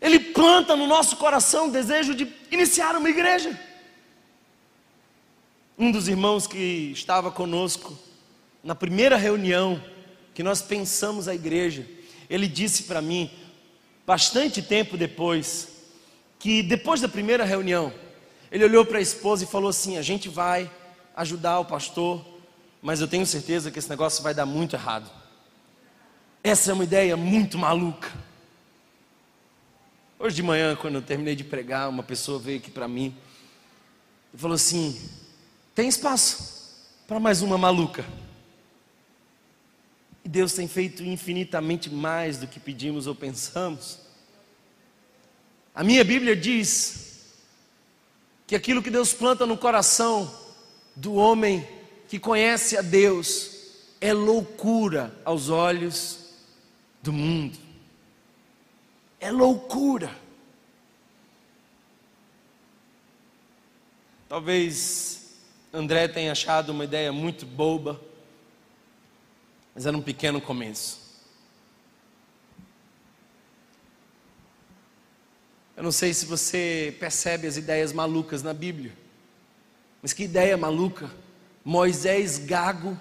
[SPEAKER 2] Ele planta no nosso coração o desejo de iniciar uma igreja. Um dos irmãos que estava conosco na primeira reunião que nós pensamos a igreja, ele disse para mim, bastante tempo depois, que depois da primeira reunião, ele olhou para a esposa e falou assim: A gente vai ajudar o pastor, mas eu tenho certeza que esse negócio vai dar muito errado. Essa é uma ideia muito maluca. Hoje de manhã, quando eu terminei de pregar, uma pessoa veio aqui para mim e falou assim: tem espaço para mais uma maluca. E Deus tem feito infinitamente mais do que pedimos ou pensamos. A minha Bíblia diz que aquilo que Deus planta no coração do homem que conhece a Deus é loucura aos olhos do mundo é loucura. Talvez André tenha achado uma ideia muito boba, mas era um pequeno começo. Eu não sei se você percebe as ideias malucas na Bíblia, mas que ideia maluca! Moisés gago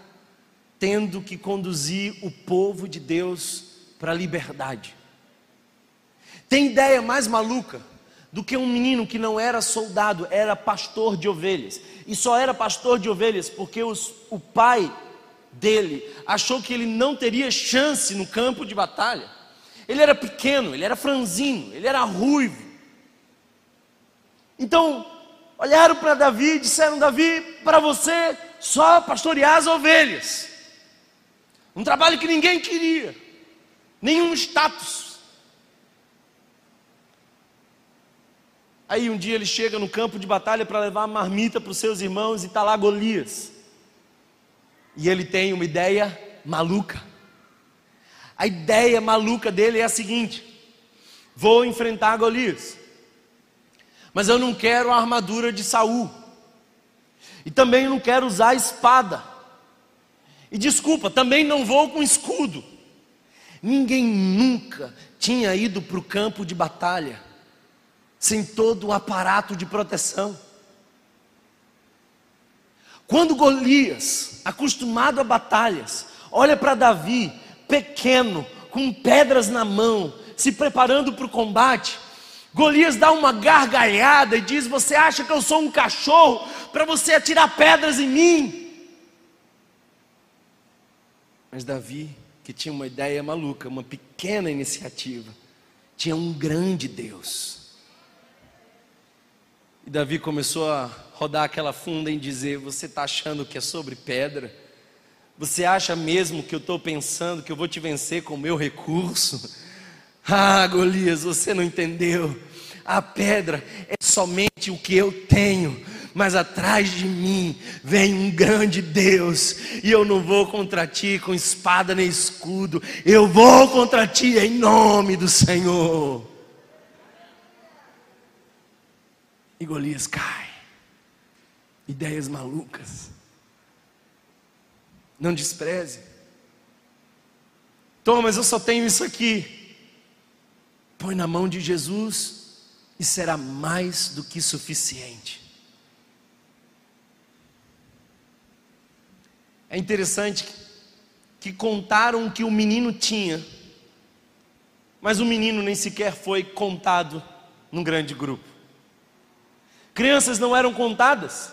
[SPEAKER 2] tendo que conduzir o povo de Deus para a liberdade. Tem ideia mais maluca do que um menino que não era soldado, era pastor de ovelhas. E só era pastor de ovelhas porque os, o pai dele achou que ele não teria chance no campo de batalha. Ele era pequeno, ele era franzino, ele era ruivo. Então, olharam para Davi e disseram: Davi, para você só pastorear as ovelhas. Um trabalho que ninguém queria, nenhum status. Aí um dia ele chega no campo de batalha para levar a marmita para os seus irmãos e está lá Golias. E ele tem uma ideia maluca. A ideia maluca dele é a seguinte: vou enfrentar Golias, mas eu não quero a armadura de Saul, e também não quero usar a espada. E desculpa, também não vou com escudo. Ninguém nunca tinha ido para o campo de batalha sem todo o aparato de proteção. Quando Golias, acostumado a batalhas, olha para Davi, pequeno, com pedras na mão, se preparando para o combate, Golias dá uma gargalhada e diz: Você acha que eu sou um cachorro para você atirar pedras em mim? Mas Davi, que tinha uma ideia maluca, uma pequena iniciativa, tinha um grande Deus e Davi começou a rodar aquela funda em dizer: Você está achando que é sobre pedra? Você acha mesmo que eu estou pensando que eu vou te vencer com o meu recurso? Ah, Golias, você não entendeu. A pedra é somente o que eu tenho, mas atrás de mim vem um grande Deus, e eu não vou contra ti com espada nem escudo, eu vou contra ti em nome do Senhor. E Golias cai. Ideias malucas. Não despreze. Thomas, eu só tenho isso aqui. Põe na mão de Jesus e será mais do que suficiente. É interessante que contaram o que o menino tinha, mas o menino nem sequer foi contado num grande grupo. Crianças não eram contadas,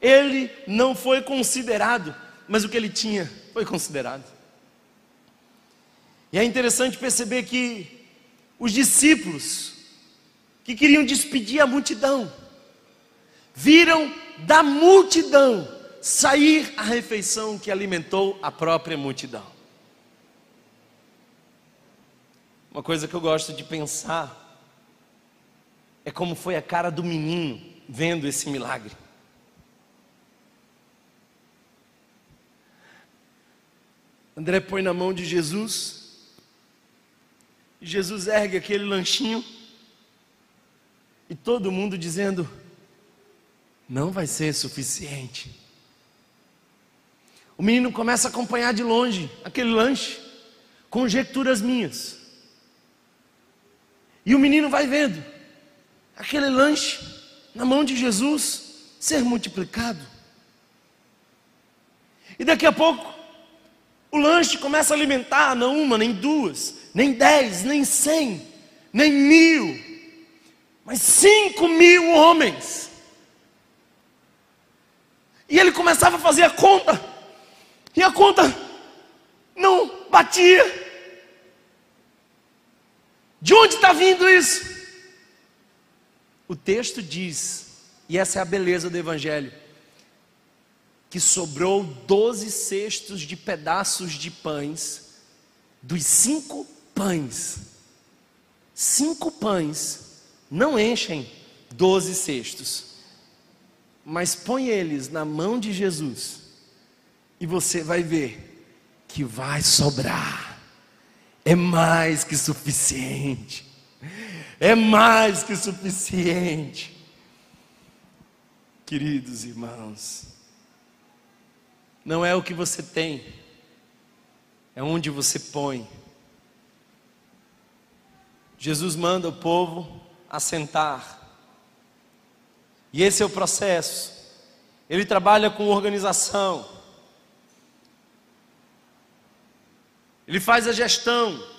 [SPEAKER 2] ele não foi considerado, mas o que ele tinha foi considerado. E é interessante perceber que os discípulos que queriam despedir a multidão, viram da multidão sair a refeição que alimentou a própria multidão. Uma coisa que eu gosto de pensar é como foi a cara do menino vendo esse milagre. André põe na mão de Jesus, e Jesus ergue aquele lanchinho, e todo mundo dizendo: não vai ser suficiente. O menino começa a acompanhar de longe aquele lanche, conjecturas minhas. E o menino vai vendo aquele lanche na mão de Jesus ser multiplicado. E daqui a pouco, o lanche começa a alimentar não uma, nem duas, nem dez, nem cem, nem mil, mas cinco mil homens. E ele começava a fazer a conta. E a conta não batia. De onde está vindo isso? O texto diz, e essa é a beleza do Evangelho, que sobrou doze cestos de pedaços de pães, dos cinco pães. Cinco pães não enchem doze cestos, mas põe eles na mão de Jesus e você vai ver que vai sobrar. É mais que suficiente. É mais que suficiente. Queridos irmãos, não é o que você tem, é onde você põe. Jesus manda o povo assentar. E esse é o processo. Ele trabalha com organização. Ele faz a gestão.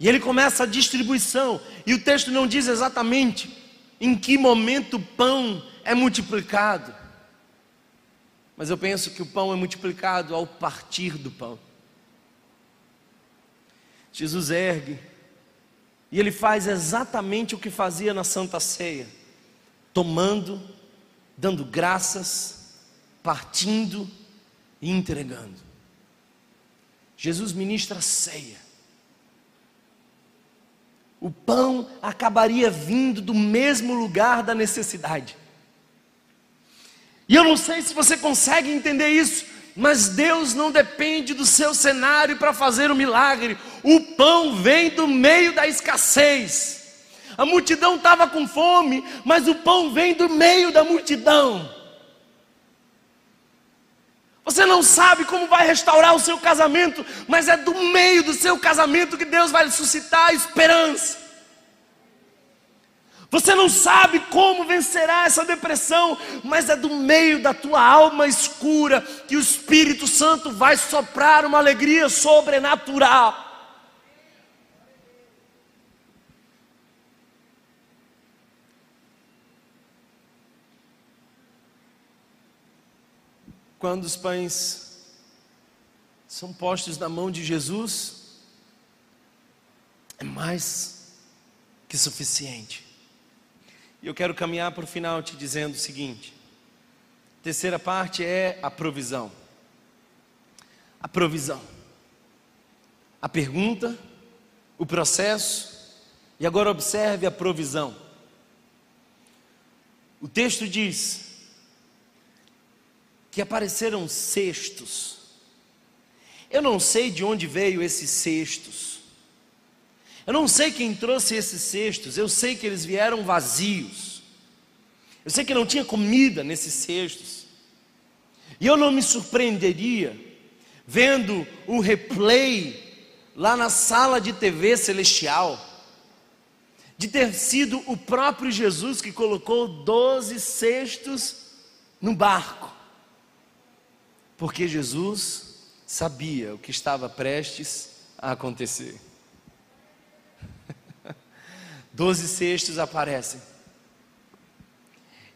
[SPEAKER 2] E ele começa a distribuição. E o texto não diz exatamente em que momento o pão é multiplicado. Mas eu penso que o pão é multiplicado ao partir do pão. Jesus ergue e ele faz exatamente o que fazia na Santa Ceia: tomando, dando graças, partindo e entregando. Jesus ministra ceia. O pão acabaria vindo do mesmo lugar da necessidade. E eu não sei se você consegue entender isso, mas Deus não depende do seu cenário para fazer o milagre. O pão vem do meio da escassez. A multidão estava com fome, mas o pão vem do meio da multidão. Você não sabe como vai restaurar o seu casamento, mas é do meio do seu casamento que Deus vai suscitar esperança. Você não sabe como vencerá essa depressão, mas é do meio da tua alma escura que o Espírito Santo vai soprar uma alegria sobrenatural. Quando os pães são postos na mão de Jesus, é mais que suficiente. E eu quero caminhar para o final te dizendo o seguinte: terceira parte é a provisão. A provisão. A pergunta, o processo, e agora observe a provisão. O texto diz que apareceram cestos. Eu não sei de onde veio esses cestos. Eu não sei quem trouxe esses cestos. Eu sei que eles vieram vazios. Eu sei que não tinha comida nesses cestos. E eu não me surpreenderia vendo o replay lá na sala de TV celestial de ter sido o próprio Jesus que colocou doze cestos no barco. Porque Jesus sabia o que estava prestes a acontecer. Doze cestos aparecem.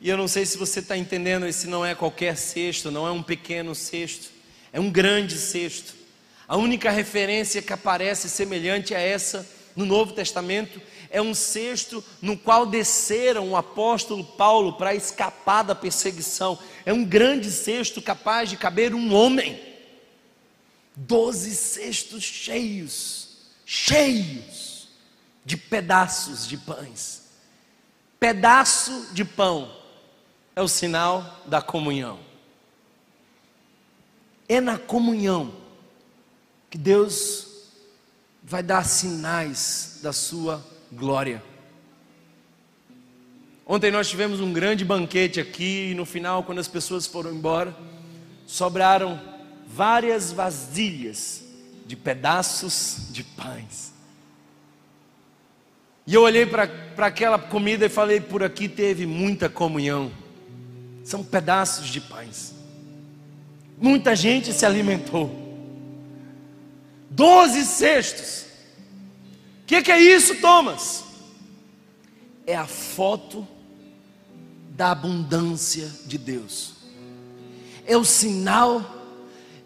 [SPEAKER 2] E eu não sei se você está entendendo, esse não é qualquer cesto, não é um pequeno cesto, é um grande cesto. A única referência que aparece semelhante a essa no Novo Testamento é um cesto no qual desceram o apóstolo Paulo para escapar da perseguição. É um grande cesto capaz de caber um homem. Doze cestos cheios, cheios de pedaços de pães. Pedaço de pão é o sinal da comunhão. É na comunhão que Deus vai dar sinais da sua glória. Ontem nós tivemos um grande banquete aqui e no final, quando as pessoas foram embora, sobraram várias vasilhas de pedaços de pães. E eu olhei para aquela comida e falei: por aqui teve muita comunhão. São pedaços de pães. Muita gente se alimentou. Doze cestos o que, que é isso, Thomas? É a foto da abundância de Deus. É o sinal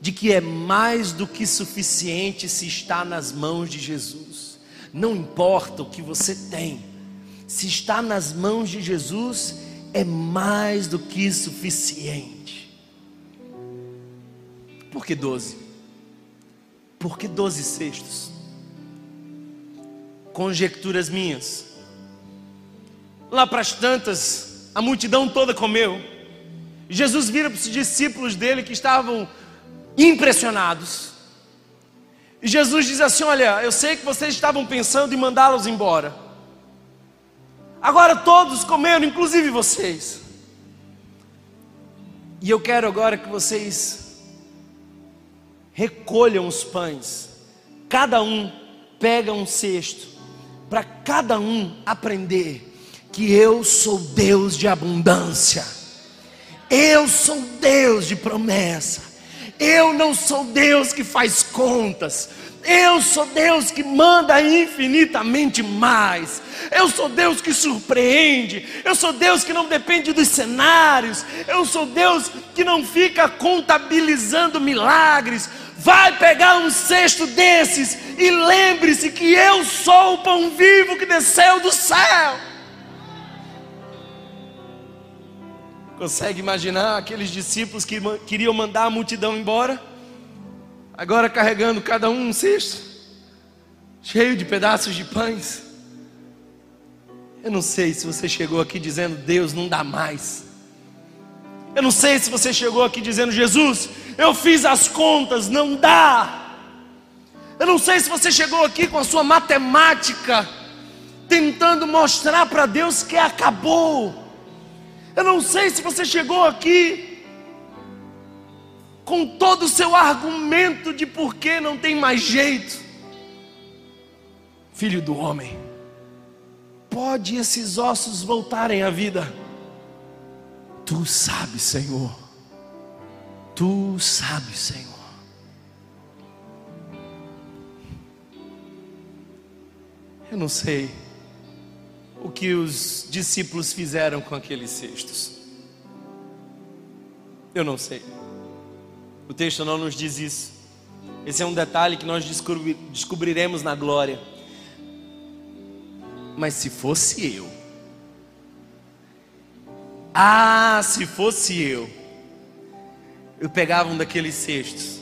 [SPEAKER 2] de que é mais do que suficiente se está nas mãos de Jesus. Não importa o que você tem, se está nas mãos de Jesus, é mais do que suficiente. Por que doze? Por que doze cestos? conjecturas minhas. Lá para as tantas, a multidão toda comeu. Jesus vira para os discípulos dele que estavam impressionados. E Jesus diz assim: Olha, eu sei que vocês estavam pensando em mandá-los embora. Agora todos comeram, inclusive vocês. E eu quero agora que vocês recolham os pães. Cada um pega um cesto para cada um aprender que eu sou Deus de abundância, eu sou Deus de promessa, eu não sou Deus que faz contas, eu sou Deus que manda infinitamente mais. Eu sou Deus que surpreende. Eu sou Deus que não depende dos cenários. Eu sou Deus que não fica contabilizando milagres. Vai pegar um cesto desses e lembre-se que eu sou o pão vivo que desceu do céu. Consegue imaginar aqueles discípulos que queriam mandar a multidão embora? Agora carregando cada um um cesto, cheio de pedaços de pães. Eu não sei se você chegou aqui dizendo, Deus não dá mais. Eu não sei se você chegou aqui dizendo, Jesus, eu fiz as contas, não dá. Eu não sei se você chegou aqui com a sua matemática, tentando mostrar para Deus que acabou. Eu não sei se você chegou aqui com todo o seu argumento de por que não tem mais jeito. Filho do homem, pode esses ossos voltarem à vida? Tu sabes, Senhor. Tu sabes, Senhor. Eu não sei que os discípulos fizeram com aqueles cestos. Eu não sei. O texto não nos diz isso. Esse é um detalhe que nós descobriremos na glória. Mas se fosse eu, ah, se fosse eu, eu pegava um daqueles cestos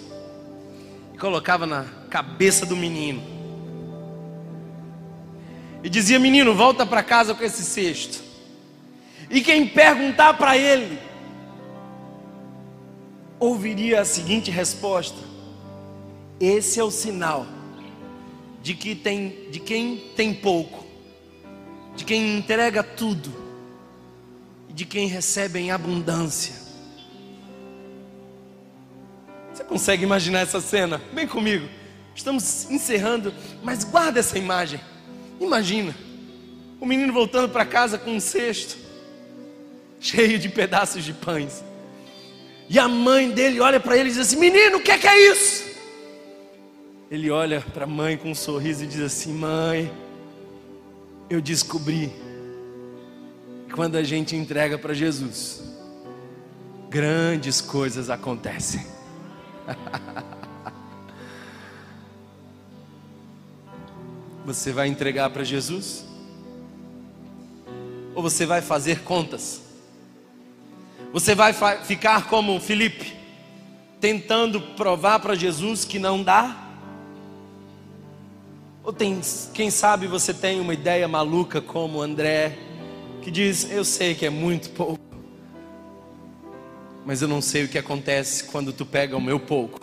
[SPEAKER 2] e colocava na cabeça do menino e dizia: Menino, volta para casa com esse cesto. E quem perguntar para ele, ouviria a seguinte resposta: Esse é o sinal de que tem de quem tem pouco, de quem entrega tudo, e de quem recebe em abundância. Você consegue imaginar essa cena? Vem comigo. Estamos encerrando, mas guarda essa imagem. Imagina o menino voltando para casa com um cesto cheio de pedaços de pães. E a mãe dele olha para ele e diz assim: Menino, o que é, que é isso? Ele olha para a mãe com um sorriso e diz assim: Mãe, eu descobri que quando a gente entrega para Jesus, grandes coisas acontecem. Você vai entregar para Jesus? Ou você vai fazer contas? Você vai ficar como Felipe, tentando provar para Jesus que não dá? Ou tem, quem sabe você tem uma ideia maluca como André, que diz: Eu sei que é muito pouco, mas eu não sei o que acontece quando tu pega o meu pouco.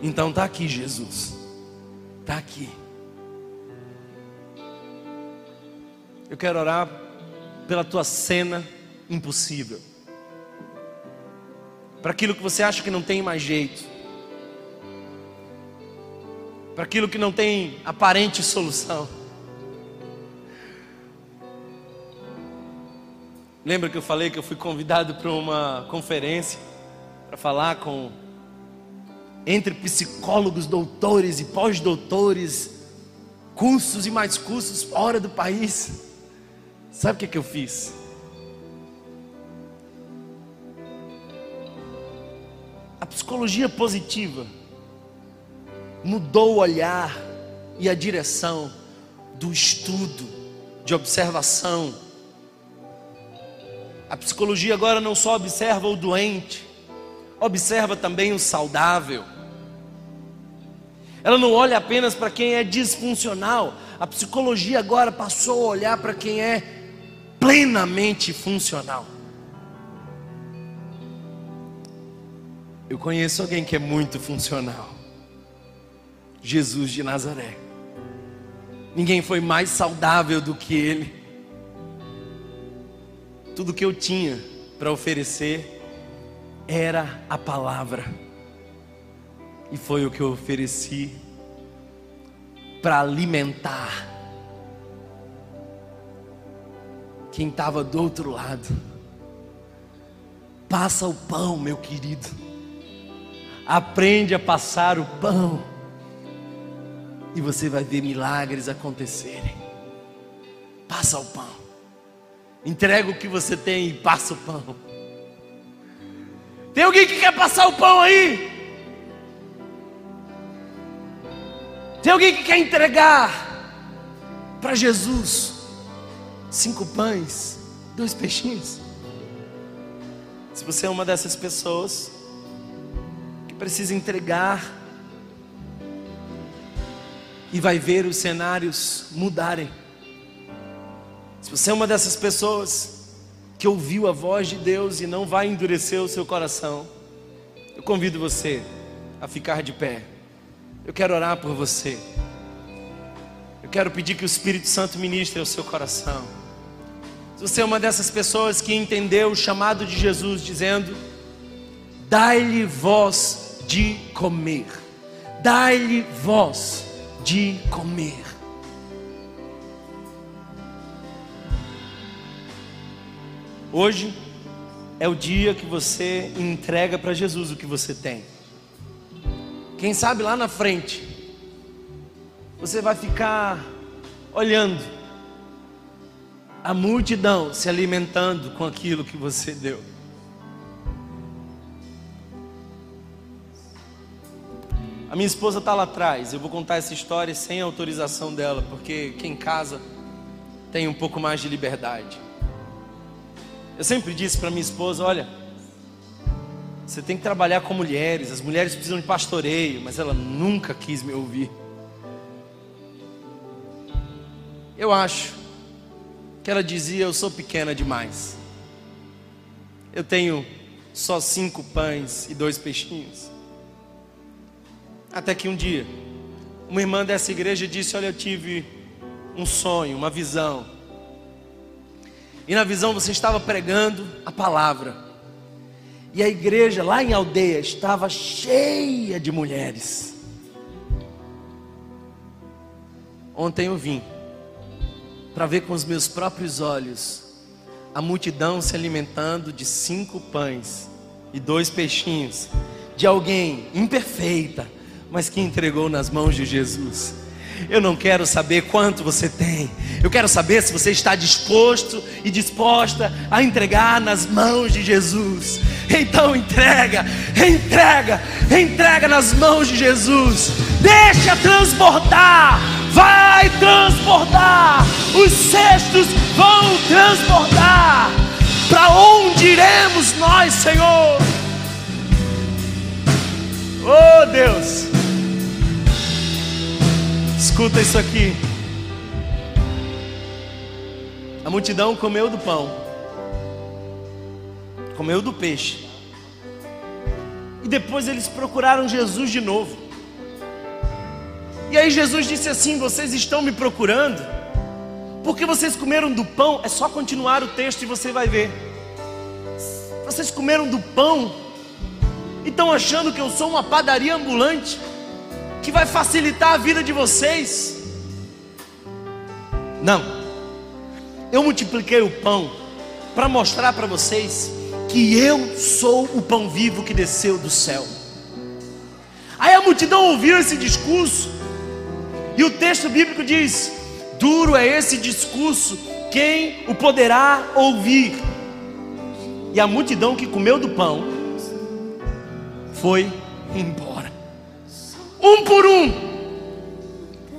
[SPEAKER 2] Então tá aqui, Jesus, tá aqui. Eu quero orar pela tua cena impossível, para aquilo que você acha que não tem mais jeito, para aquilo que não tem aparente solução. Lembra que eu falei que eu fui convidado para uma conferência para falar com entre psicólogos, doutores e pós-doutores, cursos e mais cursos fora do país. Sabe o que, é que eu fiz? A psicologia positiva mudou o olhar e a direção do estudo, de observação, a psicologia agora não só observa o doente, observa também o saudável. Ela não olha apenas para quem é disfuncional. A psicologia agora passou a olhar para quem é plenamente funcional. Eu conheço alguém que é muito funcional. Jesus de Nazaré. Ninguém foi mais saudável do que ele. Tudo que eu tinha para oferecer era a palavra. E foi o que eu ofereci para alimentar quem estava do outro lado. Passa o pão, meu querido. Aprende a passar o pão. E você vai ver milagres acontecerem. Passa o pão. Entrega o que você tem e passa o pão. Tem alguém que quer passar o pão aí? Tem alguém que quer entregar para Jesus cinco pães, dois peixinhos? Se você é uma dessas pessoas que precisa entregar e vai ver os cenários mudarem. Se você é uma dessas pessoas que ouviu a voz de Deus e não vai endurecer o seu coração, eu convido você a ficar de pé. Eu quero orar por você. Eu quero pedir que o Espírito Santo ministre ao seu coração. Se você é uma dessas pessoas que entendeu o chamado de Jesus dizendo: Dai-lhe voz de comer. Dai-lhe voz de comer. Hoje é o dia que você entrega para Jesus o que você tem. Quem sabe lá na frente, você vai ficar olhando a multidão se alimentando com aquilo que você deu. A minha esposa está lá atrás. Eu vou contar essa história sem autorização dela, porque quem casa tem um pouco mais de liberdade. Eu sempre disse para minha esposa: olha, você tem que trabalhar com mulheres, as mulheres precisam de pastoreio, mas ela nunca quis me ouvir. Eu acho que ela dizia: eu sou pequena demais. eu tenho só cinco pães e dois peixinhos. Até que um dia, uma irmã dessa igreja disse: Olha, eu tive um sonho, uma visão. E na visão você estava pregando a palavra. E a igreja lá em aldeia estava cheia de mulheres. Ontem eu vim para ver com os meus próprios olhos a multidão se alimentando de cinco pães e dois peixinhos de alguém imperfeita, mas que entregou nas mãos de Jesus. Eu não quero saber quanto você tem. Eu quero saber se você está disposto e disposta a entregar nas mãos de Jesus. Então entrega, entrega, entrega nas mãos de Jesus. Deixa transportar, vai transportar. Os cestos vão transportar. Para onde iremos nós, Senhor? Oh Deus. Escuta isso aqui. A multidão comeu do pão, comeu do peixe. E depois eles procuraram Jesus de novo. E aí Jesus disse assim: Vocês estão me procurando? Porque vocês comeram do pão? É só continuar o texto e você vai ver. Vocês comeram do pão e estão achando que eu sou uma padaria ambulante que vai facilitar a vida de vocês. Não. Eu multipliquei o pão para mostrar para vocês que eu sou o pão vivo que desceu do céu. Aí a multidão ouviu esse discurso, e o texto bíblico diz: duro é esse discurso, quem o poderá ouvir? E a multidão que comeu do pão foi embora um por um,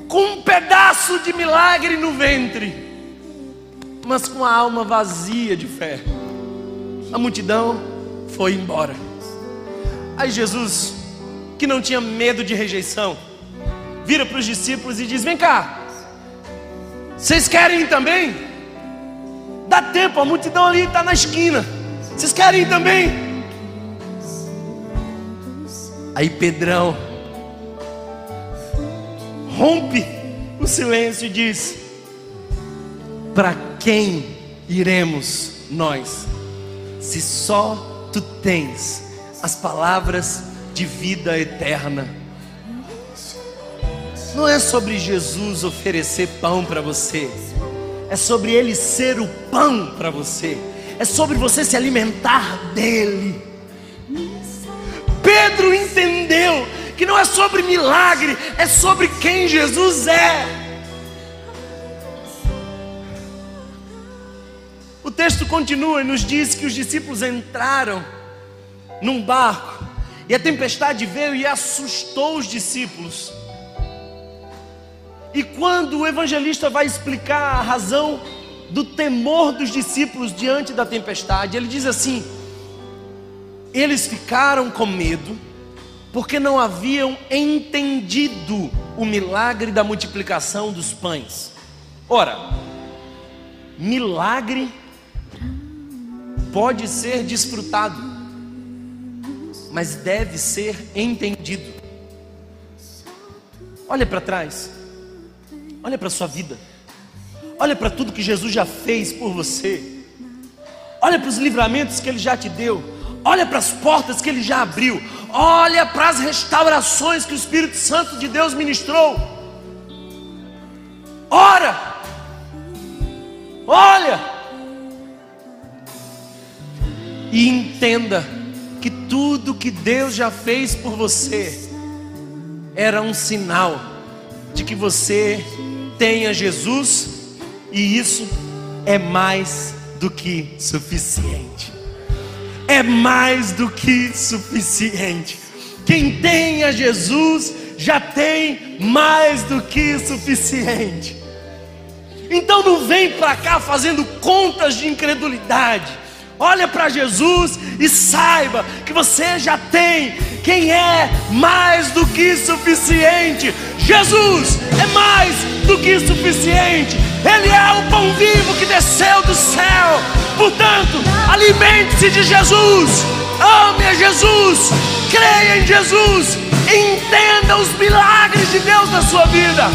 [SPEAKER 2] com um pedaço de milagre no ventre, mas com a alma vazia de fé. A multidão foi embora. Aí Jesus, que não tinha medo de rejeição, vira para os discípulos e diz: Vem cá, vocês querem ir também? Dá tempo, a multidão ali está na esquina. Vocês querem ir também? Aí Pedrão rompe o silêncio e diz: Para quem iremos nós, se só tu tens as palavras de vida eterna? Não é sobre Jesus oferecer pão para você, é sobre Ele ser o pão para você, é sobre você se alimentar dele. Pedro entendeu que não é sobre milagre, é sobre quem Jesus é. O texto continua e nos diz que os discípulos entraram num barco e a tempestade veio e assustou os discípulos. E quando o evangelista vai explicar a razão do temor dos discípulos diante da tempestade, ele diz assim: eles ficaram com medo porque não haviam entendido o milagre da multiplicação dos pães. Ora, milagre pode ser desfrutado, mas deve ser entendido. Olha para trás, olha para a sua vida, olha para tudo que Jesus já fez por você, olha para os livramentos que Ele já te deu, olha para as portas que Ele já abriu, olha para as restaurações que o Espírito Santo de Deus ministrou. Ora, olha, e entenda que tudo que Deus já fez por você era um sinal de que você tenha Jesus e isso é mais do que suficiente é mais do que suficiente. Quem tem a Jesus já tem mais do que suficiente. Então não vem para cá fazendo contas de incredulidade. Olha para Jesus e saiba que você já tem quem é mais do que suficiente. Jesus é mais do que suficiente. Ele é o pão vivo que desceu do céu. Portanto, alimente-se de Jesus. Ame a Jesus. Creia em Jesus. Entenda os milagres de Deus na sua vida.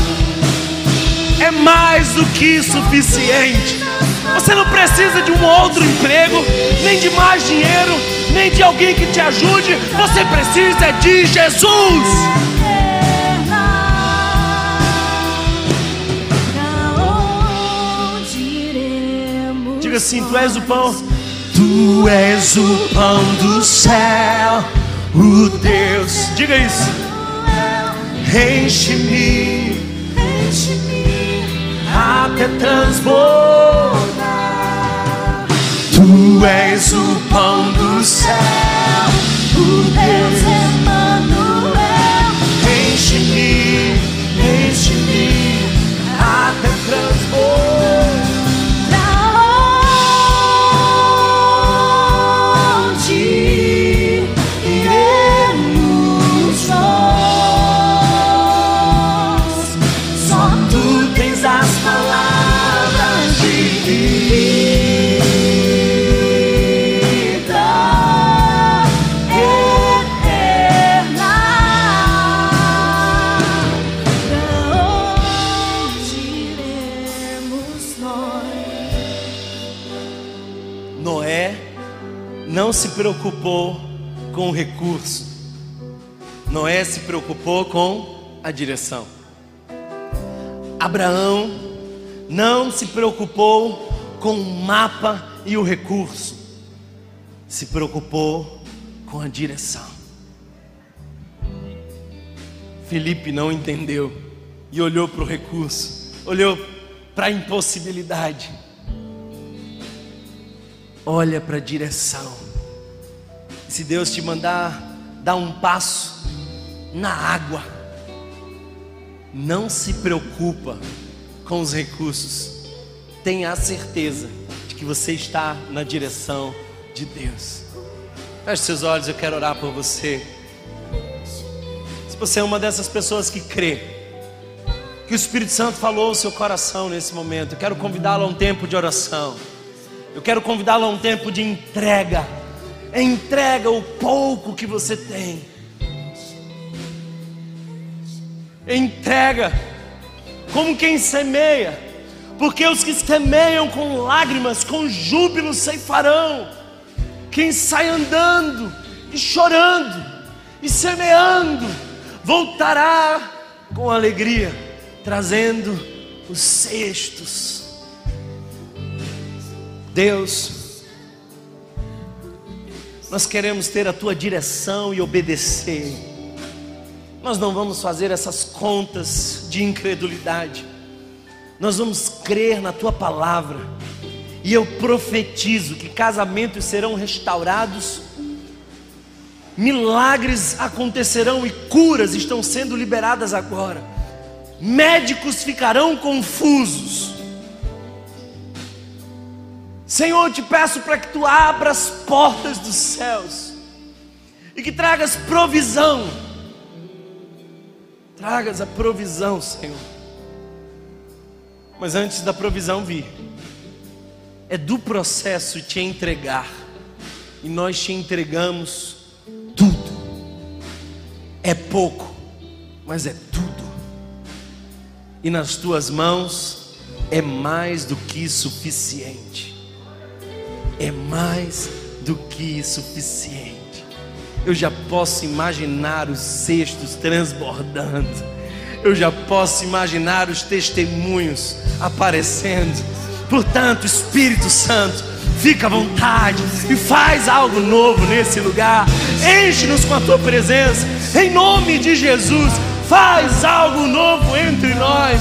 [SPEAKER 2] É mais do que suficiente. Você não precisa de um outro emprego, nem de mais dinheiro, nem de alguém que te ajude. Você precisa de Jesus. Diga assim: Tu és o pão. Tu és o pão do céu, o Deus. Diga isso. Enche-me, enche-me até transbordar. Tu és o pão do céu, o Deus Emmanuel. Enche-me, enche-me não se preocupou com o recurso, Noé se preocupou com a direção. Abraão não se preocupou com o mapa e o recurso, se preocupou com a direção. Felipe não entendeu e olhou para o recurso, olhou para a impossibilidade. Olha para a direção. Se Deus te mandar dar um passo na água, não se preocupa com os recursos. Tenha a certeza de que você está na direção de Deus. Feche seus olhos, eu quero orar por você. Se você é uma dessas pessoas que crê que o Espírito Santo falou ao seu coração nesse momento, eu quero convidá-lo a um tempo de oração. Eu quero convidá-lo a um tempo de entrega. Entrega o pouco que você tem. Entrega como quem semeia, porque os que semeiam com lágrimas, com júbilo ceifarão. Quem sai andando e chorando e semeando, voltará com alegria, trazendo os cestos Deus, nós queremos ter a tua direção e obedecer. Nós não vamos fazer essas contas de incredulidade. Nós vamos crer na tua palavra. E eu profetizo que casamentos serão restaurados, milagres acontecerão e curas estão sendo liberadas agora. Médicos ficarão confusos Senhor, eu te peço para que tu abras as portas dos céus e que tragas provisão. Tragas a provisão, Senhor. Mas antes da provisão vir, é do processo te entregar, e nós te entregamos tudo. É pouco, mas é tudo. E nas tuas mãos é mais do que suficiente é mais do que suficiente. Eu já posso imaginar os cestos transbordando. Eu já posso imaginar os testemunhos aparecendo. Portanto, Espírito Santo, fica à vontade e faz algo novo nesse lugar. Enche-nos com a tua presença. Em nome de Jesus, faz algo novo entre nós.